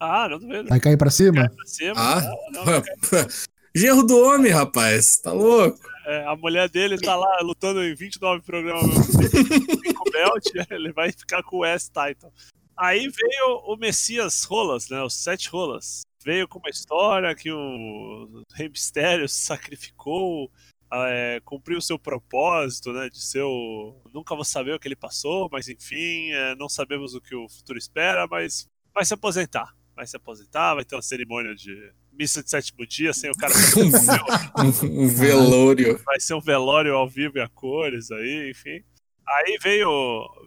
Ah, não duvido. Vai cair pra cima? Cai pra cima. Ah, não, não, não Genro do homem, rapaz. Tá louco? É, a mulher dele tá lá lutando em 29 programas com belt, ele vai ficar com o S-Title. Aí veio o Messias Rolas, né? Os sete Rolas. veio com uma história que o Rei Mysterio se sacrificou, é, cumpriu o seu propósito, né, de ser o... Nunca vou saber o que ele passou, mas enfim, é, não sabemos o que o futuro espera, mas vai se aposentar. Vai se aposentar, vai ter uma cerimônia de missa de sétimo dia, sem o cara... um, um velório. Vai ser um velório ao vivo e a cores aí, enfim. Aí veio,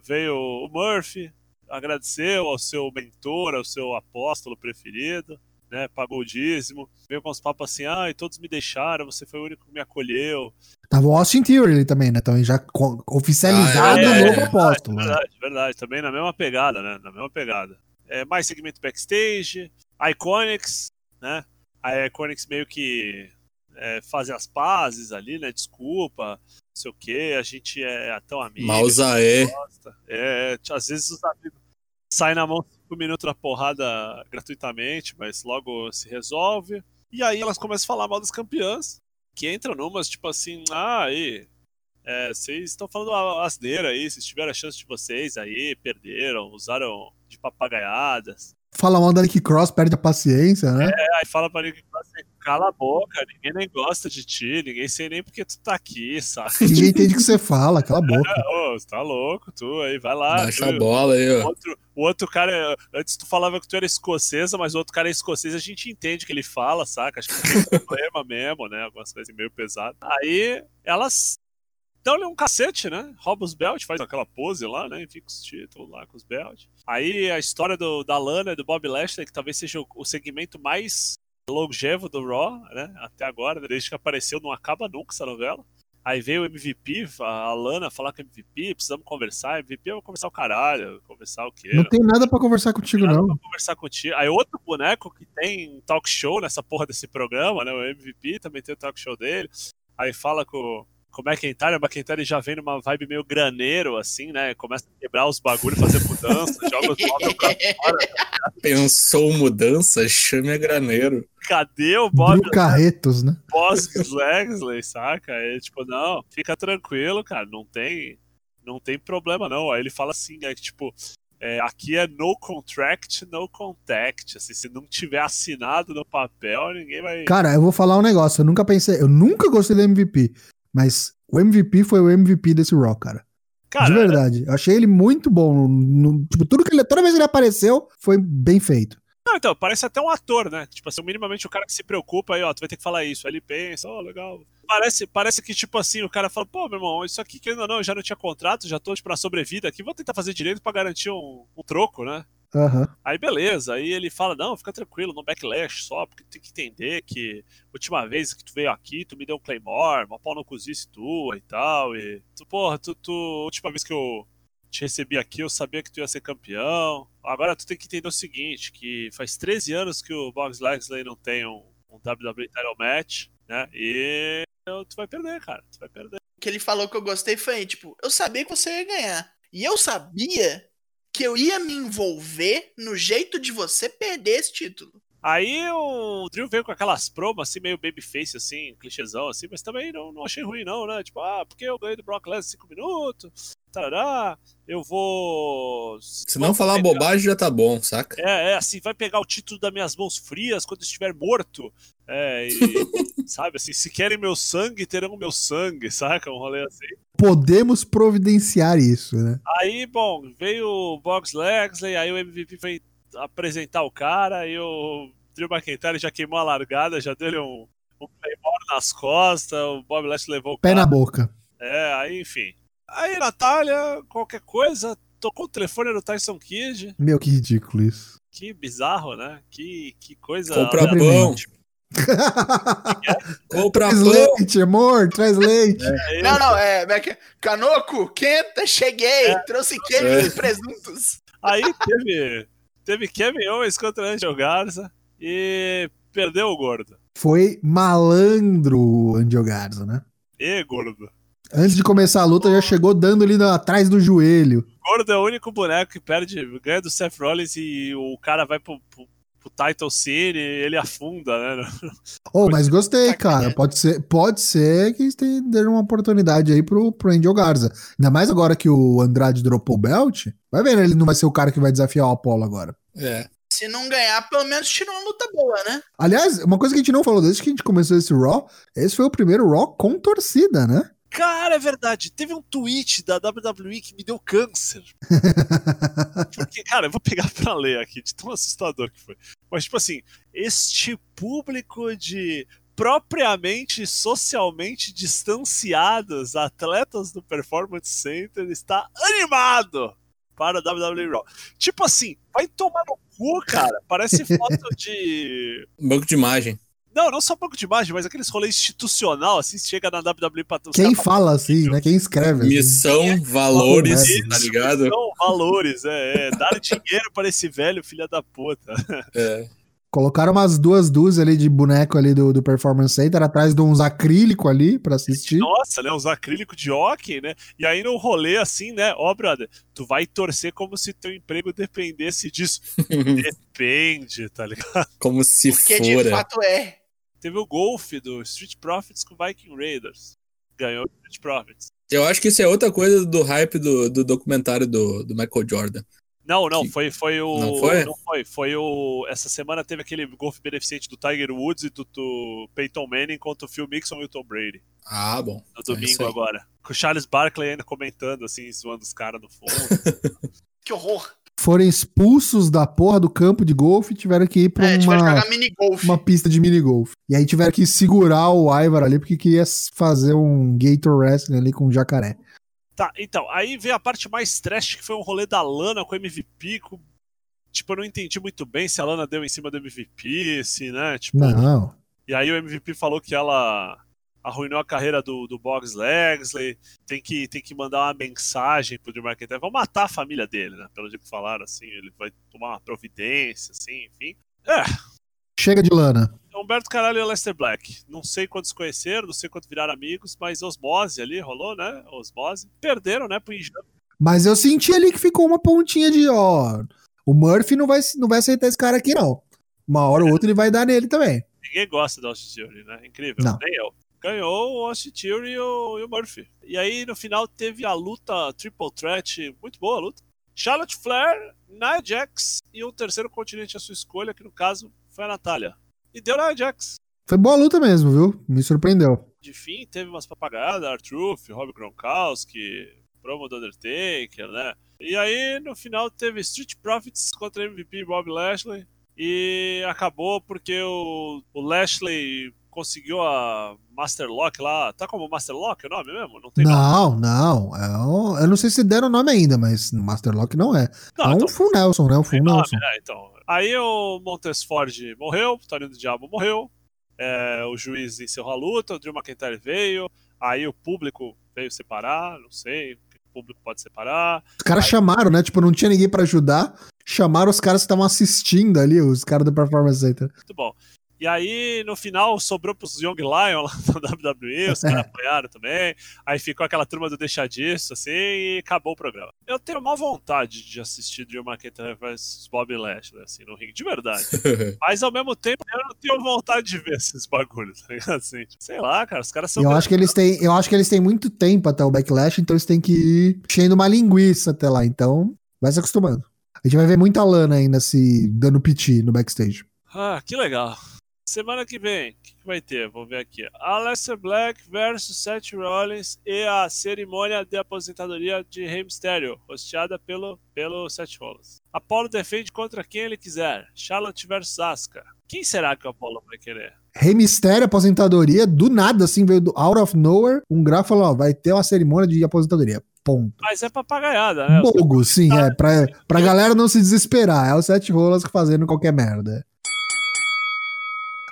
veio o Murphy, agradeceu ao seu mentor, ao seu apóstolo preferido, né? Pagou o dízimo, veio com os papos assim, ah, e todos me deixaram, você foi o único que me acolheu. Tava o Austin Theory ali também, né? Também já oficializado Ah, o é, novo é, apóstolo. né? Verdade, verdade, também na mesma pegada, né? Na mesma pegada. É, mais segmento backstage, Iconics, né? A Iconics meio que é, fazem as pazes ali, né? Desculpa, não sei o que, a gente é tão amigo. Mausa é. É, às vezes os amigos saem na mão cinco minutos na porrada gratuitamente, mas logo se resolve. E aí elas começam a falar mal das campeãs, que entram numas, tipo assim, ah, aí, é, vocês estão falando a- asneira aí, vocês tiveram a chance de vocês aí, perderam, usaram de papagaiadas. Fala mal da Nick Cross, perde a paciência, né? Aí fala pra Nick Cross cala a boca, ninguém nem gosta de ti, ninguém sei nem porque tu tá aqui, sabe? Ninguém entende o que você fala, cala a boca. Ô, você tá louco, tu aí, vai lá. Baixa tu- a bola aí, O ó. outro, o outro cara, antes tu falava que tu era escocesa, mas o outro cara é escocês, a gente entende o que ele fala, saca? Acho que tem problema mesmo, né? Algumas coisas meio pesadas. Aí elas dão-lhe um cacete, né? Rouba os belt, faz aquela pose lá, né? Fica os títulos lá com os belt. Aí a história do, da Lana e do Bob Lashley, que talvez seja o, o segmento mais longevo do Raw, né? Até agora, desde que apareceu, não acaba nunca essa novela. Aí veio o MVP, a Lana falar com o MVP, precisamos conversar. MVP eu vou conversar o caralho, conversar o quê? Não tem nada pra conversar contigo, não. pra conversar contigo. Aí outro boneco que tem talk show nessa porra desse programa, né? O MVP também tem o talk show dele. Aí fala com, com o McIntyre, o McIntyre já vem numa vibe meio graneiro, assim, né? Começa a quebrar os bagulhos, fazer mudança, joga os móveis pra fora. Pensou mudança? Chame a graneiro. Cadê o Bob Drew Carretos, né? Boss Legsley, saca? É tipo, não, fica tranquilo, cara, não tem, não tem problema não. Aí ele fala assim, é que tipo, é, aqui é no contract, no contact. Assim, se não tiver assinado no papel, ninguém vai. Cara, eu vou falar um negócio. Eu nunca pensei, eu nunca gostei do MVP. Mas o MVP foi o MVP desse Raw, cara. Cara, de verdade. Eu achei ele muito bom. No- tipo, tudo que ele, toda vez que ele apareceu, foi bem feito. Não, então, parece até um ator, né? Tipo assim, minimamente o cara que se preocupa aí, ó, tu vai ter que falar isso. Aí ele pensa, ó, legal. Parece, parece que, tipo assim, o cara fala, pô, meu irmão, isso aqui, querendo ou não, eu já não tinha contrato, já tô, tipo, na sobrevida aqui, vou tentar fazer direito pra garantir um, um troco, né? Aham. Aí beleza, aí ele fala, não, fica tranquilo, no backlash só, porque tu tem que entender que última vez que tu veio aqui, tu me deu um Claymore, uma pau no cozice tua e tal, e tu, porra, tu, tu, última vez que eu te recebi aqui, eu sabia que tu ia ser campeão, agora tu tem que entender o seguinte, que faz 13 anos que o Box Legsley não tem um, um WWE Title Match, né, e tu vai perder, cara, tu vai perder. O que ele falou que eu gostei foi, tipo, eu sabia que você ia ganhar. E eu sabia que eu ia me envolver no jeito de você perder esse título. Aí o Drew veio com aquelas promos assim, meio babyface, assim, clichêzão, assim, mas também não, não achei ruim, não, né? Tipo, ah, porque eu ganhei do Brock Lesnar em 5 minutos, tarará, eu vou. Se não falar bobagem, já tá bom, saca? É, é, assim, vai pegar o título das minhas mãos frias quando estiver morto. É, e, sabe, assim, se querem meu sangue, terão meu sangue, saca? Um rolê assim. Podemos providenciar isso, né? Aí, bom, veio o Box Legsley, aí o MVP foi apresentar o cara, aí o Drew McIntyre já queimou a largada, já deu-lhe um, um playmore nas costas, o Bob Lashley levou o Pé cara. na boca. É, aí, enfim. Aí, Natália, qualquer coisa, tocou o telefone do Tyson Kidd. Meu, que ridículo isso. Que bizarro, né? Que, que coisa... Compra pão. Compra traz pão. leite, amor, traz leite. É, Não, não, é. é é? Canoco, quenta, cheguei, trouxe queijo É. e presuntos. Aí teve, teve Kevin Owens contra Angel Garza e perdeu o gordo. Foi malandro o Angel Garza, né? E gordo. Antes de começar a luta, já chegou dando ali atrás do joelho. Gordo é o único boneco que perde, ganha do Seth Rollins e o cara vai pro, pro, pro Title City e ele afunda, né? Oh, mas gostei, cara. Pode ser, pode ser que eles deram uma oportunidade aí pro, pro Angel Garza. Ainda mais agora que o Andrade dropou o belt. Vai ver, né? Ele não vai ser o cara que vai desafiar o Apollo agora. É. se não ganhar, pelo menos tira uma luta boa, né? Aliás, uma coisa que a gente não falou desde que a gente começou esse Raw, esse foi o primeiro Raw com torcida, né? Cara, é verdade. Teve um tweet da WWE que me deu câncer. Porque, cara, eu vou pegar pra ler aqui, de tão assustador que foi. Mas, tipo assim, este público de propriamente socialmente distanciados atletas do Performance Center está animado para a WWE Raw. Tipo assim, vai tomar no cu, cara. Parece foto de. Banco de imagem. Não, não só banco de imagem, mas aqueles rolês institucional, assim, chega na WWE pra Quem fala assim, né? Quem escreve. assim. Missão, valores, Isso, tá ligado? São valores, é, é. Dar dinheiro para esse velho filho da puta. É. Colocaram umas duas dúzias ali de boneco ali do, do Performance Center, atrás de uns acrílico ali pra assistir. Nossa, né? Os acrílicos de hockey, né? E aí no rolê assim, né? Ó, brother, tu vai torcer como se teu emprego dependesse disso. Depende, tá ligado? Como se Porque de fora. fato é. Teve o golfe do Street Profits com o Viking Raiders. Ganhou o Street Profits. Eu acho que isso é outra coisa do hype do, do documentário do, do Michael Jordan. Não, não, foi, foi o. Não foi? Não foi. Foi o. Essa semana teve aquele golfe beneficente do Tiger Woods e do, do Peyton Manning contra o Phil Mixon e o Tom Brady. Ah, bom. No É domingo aí. agora. Com o Charles Barkley ainda comentando, assim, zoando os caras no fundo. Que horror. Foram expulsos da porra do campo de golfe e tiveram que ir pra É, uma, jogar mini golf. uma pista de mini golf. E aí tiveram que segurar o Ivar ali porque queria fazer um Gator Wrestling ali com o jacaré. Tá, então, aí veio a parte mais trash, que foi um rolê da Lana com o MVP. Com... Tipo, eu não entendi muito bem se a Lana deu em cima do MVP, se, né? Tipo, Não. E aí o MVP falou que ela arruinou a carreira do, do Boggs Legsley, tem que, tem que mandar uma mensagem pro Drew McIntyre, vão matar a família dele, né? Pelo jeito que falaram, assim, ele vai tomar uma providência, assim, enfim. É, Chega de lana. Humberto Caralho e Lester Black. Não sei quantos conheceram, não sei quantos viraram amigos, mas osmose ali rolou, né? Osmose. Perderam, né, pro Injano. Mas eu senti ali que ficou uma pontinha de, ó, o Murphy não vai, não vai aceitar esse cara aqui, não. Uma hora ou outra ele vai dar nele também. Ninguém gosta do Austin Theory, né? Incrível. Não. Nem eu. Ganhou o Austin Theory e o, e o Murphy. E aí, no final, teve a luta Triple Threat. Muito boa a luta. Charlotte Flair, Nia Jax e um terceiro continente à sua escolha, que no caso foi a Natália. E deu Nia Jax. Foi boa luta mesmo, viu? Me surpreendeu. De fim, teve umas papagadas, Artruth, Rob Gronkowski, promo do Undertaker, né? E aí, no final, teve Street Profits contra MVP Bob Lashley. E acabou porque o, o Lashley conseguiu a Master Lock lá. Tá como Master Lock o nome mesmo? Não tem nome. Não, não. É um- eu não sei se deram o nome ainda, mas no Masterlock não é. Não, é um então Full Nelson, né? Um Full nome, Nelson. né? Então. Aí o Montesford morreu, o Toninho do Diabo morreu. é, o juiz encerrou a luta, o Drew McIntyre veio. Aí o público veio separar, não sei. O público pode separar. Os caras chamaram, né? Tipo, não tinha ninguém pra ajudar. Chamaram os caras que estavam assistindo ali, os caras do Performance Center. Muito bom. E aí, no final, sobrou pros Young Lion lá da WWE, os caras apoiaram também. Aí ficou aquela turma do deixar disso, assim, e acabou o programa. Eu tenho uma vontade de assistir Drew McIntyre vs Bob Lashley, assim, no ringue, de verdade. Mas, ao mesmo tempo, eu não tenho vontade de ver esses bagulhos, tá ligado? Assim, sei lá, cara, os caras são... Eu acho que eles têm, eu acho que eles têm muito tempo até o backlash, então eles têm que ir enchendo uma linguiça até lá. Então, vai se acostumando. A gente vai ver muita lana ainda se dando piti no backstage. Ah, que legal. Semana que vem, o que, que vai ter? Vou ver aqui. Aleister Black versus Seth Rollins e a cerimônia de aposentadoria de Rey Mysterio, hosteada pelo, pelo Seth Rollins. Apollo defende contra quem ele quiser. Charlotte versus Asuka. Quem será que o Apollo vai querer? Rei Mistério, aposentadoria, do nada, assim, veio do out of nowhere. Um grafo falou: ó, vai ter uma cerimônia de aposentadoria. Ponto. Mas é papagaiada, né? Bogo, sim, é. Pra, pra galera não se desesperar. É o Sete Rolas fazendo qualquer merda.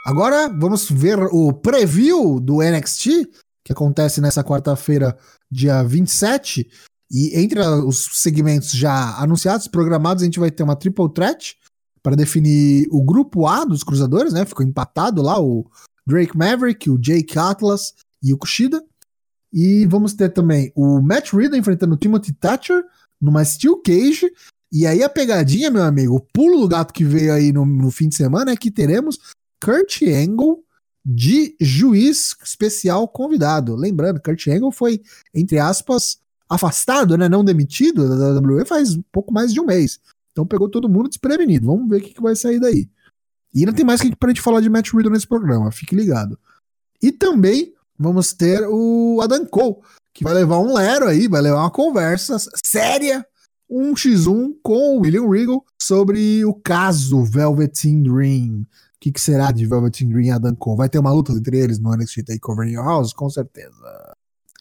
Agora vamos ver o preview do NXT, que acontece nessa quarta-feira, dia 27. E entre os segmentos já anunciados, programados, a gente vai ter uma triple threat para definir o grupo A dos cruzadores, né? Ficou empatado lá o Drake Maverick, o Jake Atlas e o Kushida. E vamos ter também o Matt Riddle enfrentando o Timothy Thatcher numa Steel Cage. E aí a pegadinha, meu amigo, o pulo do gato que veio aí no, no fim de semana é que teremos Kurt Angle de juiz especial convidado. Lembrando, Kurt Angle foi, entre aspas, afastado, né, não demitido da WWE faz um pouco mais de um mês. Então pegou todo mundo desprevenido. Vamos ver o que, que vai sair daí. E ainda tem mais que pra gente falar de Matt Riddle nesse programa, fique ligado. E também vamos ter o Adam Cole, que vai levar um Lero aí, vai levar uma conversa séria, um x1 com o William Regal sobre o caso Velveteen Dream. O que, que será de Velveteen Dream e Adam Cole? Vai ter uma luta entre eles no NXT TakeOver Your House? Com certeza.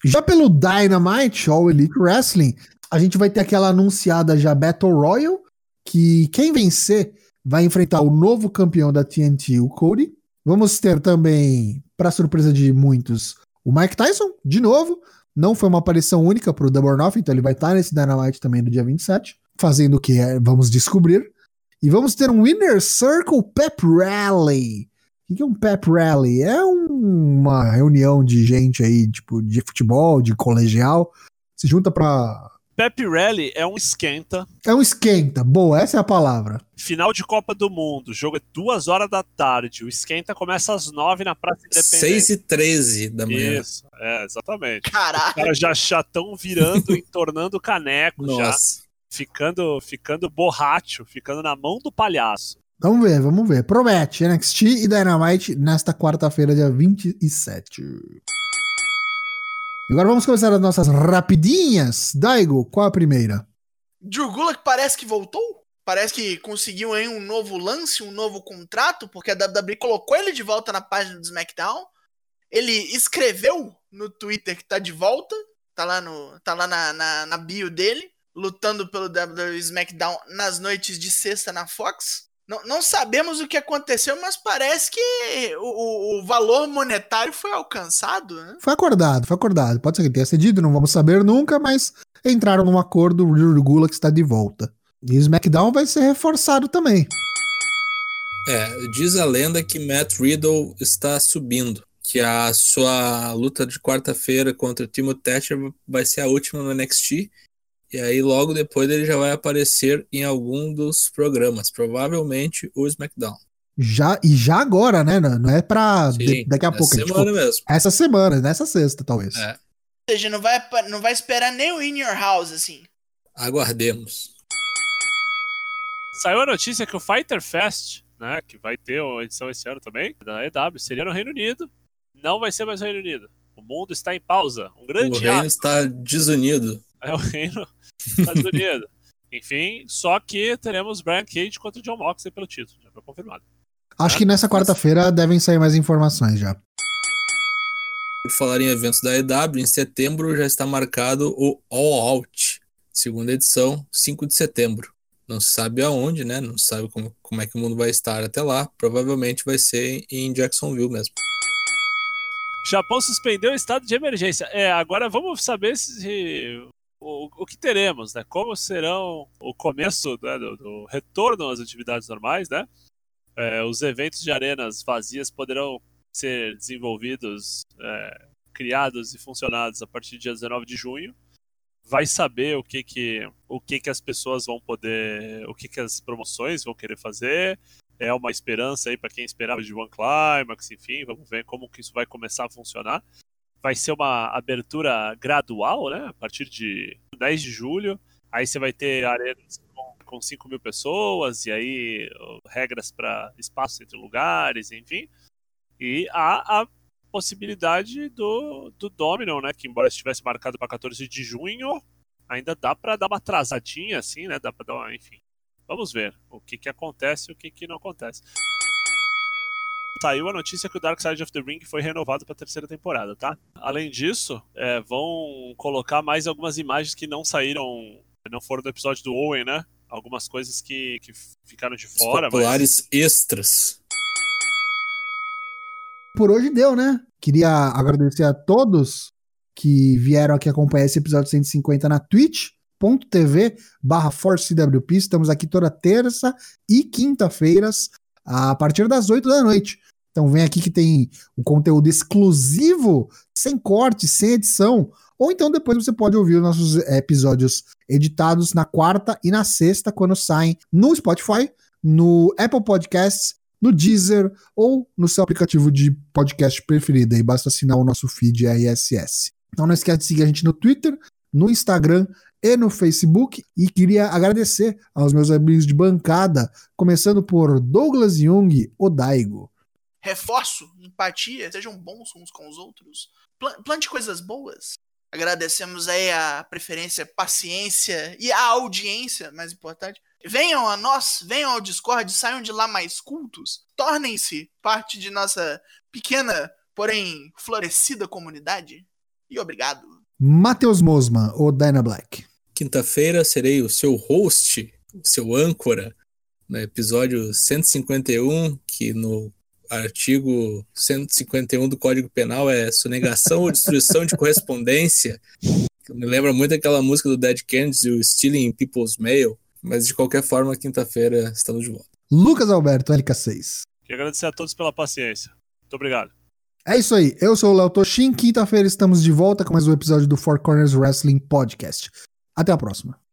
Já pelo Dynamite All Elite Wrestling, a gente vai ter aquela anunciada já Battle Royal, que quem vencer vai enfrentar o novo campeão da TNT, o Cody. Vamos ter também, para surpresa de muitos, o Mike Tyson, de novo. Não foi uma aparição única para o Double Off, então ele vai estar nesse Dynamite também no dia 27, fazendo o que é, vamos descobrir. E vamos ter um Winner Circle Pep Rally. O que é um Pep Rally? É um, uma reunião de gente aí, tipo, de futebol, de colegial, se junta para Pep Rally é um esquenta. É um esquenta, boa, essa é a palavra. Final de Copa do Mundo, o jogo é duas horas da tarde. O esquenta começa às nove na Praça Independente. 6 e 13 da manhã. Isso, é, exatamente. Caralho. Os caras já já estão virando, entornando caneco já. Ficando, ficando borracho, ficando na mão do palhaço. Vamos ver, vamos ver. Promete, NXT e Dynamite nesta quarta-feira, dia 27. E agora vamos começar as nossas rapidinhas. Daigo, qual a primeira? Drew Gulak parece que voltou? Parece que conseguiu aí um novo lance, um novo contrato, porque a WWE colocou ele de volta na página do SmackDown. Ele escreveu no Twitter que tá de volta, tá lá, no, tá lá na, na, na bio dele, lutando pelo WWE SmackDown nas noites de sexta na Fox. Não, não sabemos o que aconteceu, mas parece que o, o- o valor monetário foi alcançado, né? Foi acordado, foi acordado. Pode ser que tenha cedido, não vamos saber nunca, mas entraram num acordo, o Drew Gulak está de volta. E o SmackDown vai ser reforçado também. É, diz a lenda que Matt Riddle está subindo, que a sua luta de quarta-feira contra Timothy Thatcher vai ser a última no NXT, e aí logo depois ele já vai aparecer em algum dos programas, provavelmente o SmackDown. Já, e já agora, né? Não não é pra Sim, de- daqui a pouco. é tipo, semana mesmo. essa semana, nessa sexta, talvez. É. Ou seja, não vai, não vai esperar nem o In Your House, assim. Aguardemos. Saiu a notícia que o Fighter Fest, né, que vai ter uma edição esse ano também, da EW, seria no Reino Unido. Não vai ser mais no Reino Unido. O mundo está em pausa. Um O grande reino ato. está desunido. É o reino Estados Unidos. Enfim, só que teremos Brian Cage contra o John Moxley pelo título. Já foi confirmado. Acho que nessa quarta-feira devem sair mais informações já. Por falar em eventos da EW, em setembro já está marcado o All Out, segunda edição, 5 de setembro. Não se sabe aonde, né? Não se sabe como, como é que o mundo vai estar até lá. Provavelmente vai ser em Jacksonville mesmo. Japão suspendeu o estado de emergência. É, agora vamos saber se o, o que teremos, né? Como serão o começo né, do, do retorno às atividades normais, né? É, os eventos de arenas vazias poderão ser desenvolvidos, é, criados e funcionados a partir do dia 19 de junho. Vai saber o que que, o que, que as pessoas vão poder, o que, que as promoções vão querer fazer, é uma esperança aí para quem esperava de One Climax, enfim, vamos ver como que isso vai começar a funcionar. Vai ser uma abertura gradual, né? A partir de 10 de julho. Aí você vai ter arenas com, com 5 mil pessoas, e aí regras para espaço entre lugares, enfim. E há a possibilidade do, do Domino, né? Que embora estivesse marcado para 14 de junho, ainda dá para dar uma atrasadinha, assim, né? Dá para dar uma, enfim. Vamos ver o que, que acontece e o que, que não acontece. Saiu a notícia que o Dark Side of the Ring foi renovado para a terceira temporada, tá? Além disso, é, vão colocar mais algumas imagens que não saíram, não foram do episódio do Owen, né? Algumas coisas que, que ficaram de Os fora, mas populares extras. Por hoje deu, né? Queria agradecer a todos que vieram aqui acompanhar esse episódio 150 na twitch.tv barra ForceWP. Estamos aqui toda terça e quinta-feiras, a partir das 8 da noite. Então vem aqui que tem o conteúdo exclusivo, sem corte, sem edição. Ou então depois você pode ouvir os nossos episódios editados na quarta e na sexta, quando saem no Spotify, no Apple Podcasts, no Deezer ou no seu aplicativo de podcast preferido. Aí basta assinar o nosso feed RSS. Então não esquece de seguir a gente no Twitter, no Instagram e no Facebook. E queria agradecer aos meus amigos de bancada, começando por Douglas Jung, o Daigo. Reforço, empatia, sejam bons uns com os outros. Pla- Plante coisas boas. Agradecemos aí a preferência, paciência e a audiência, mais importante. Venham a nós, venham ao Discord, saiam de lá mais cultos. Tornem-se parte de nossa pequena, porém florescida comunidade. E obrigado. Matheus Mosman, o Dyna Black. Quinta-feira serei o seu host, o seu âncora, no episódio 151, que no artigo 151 do Código Penal é sonegação ou destruição de correspondência. Me lembra muito aquela música do Dead Kennedys, o Stealing People's Mail. Mas de qualquer forma, quinta-feira estamos de volta. Lucas Alberto, LK6. Queria agradecer a todos pela paciência. Muito obrigado. É isso aí, eu sou o Léo Toshin. Quinta-feira estamos de volta com mais um episódio do Four Corners Wrestling Podcast. Até a próxima.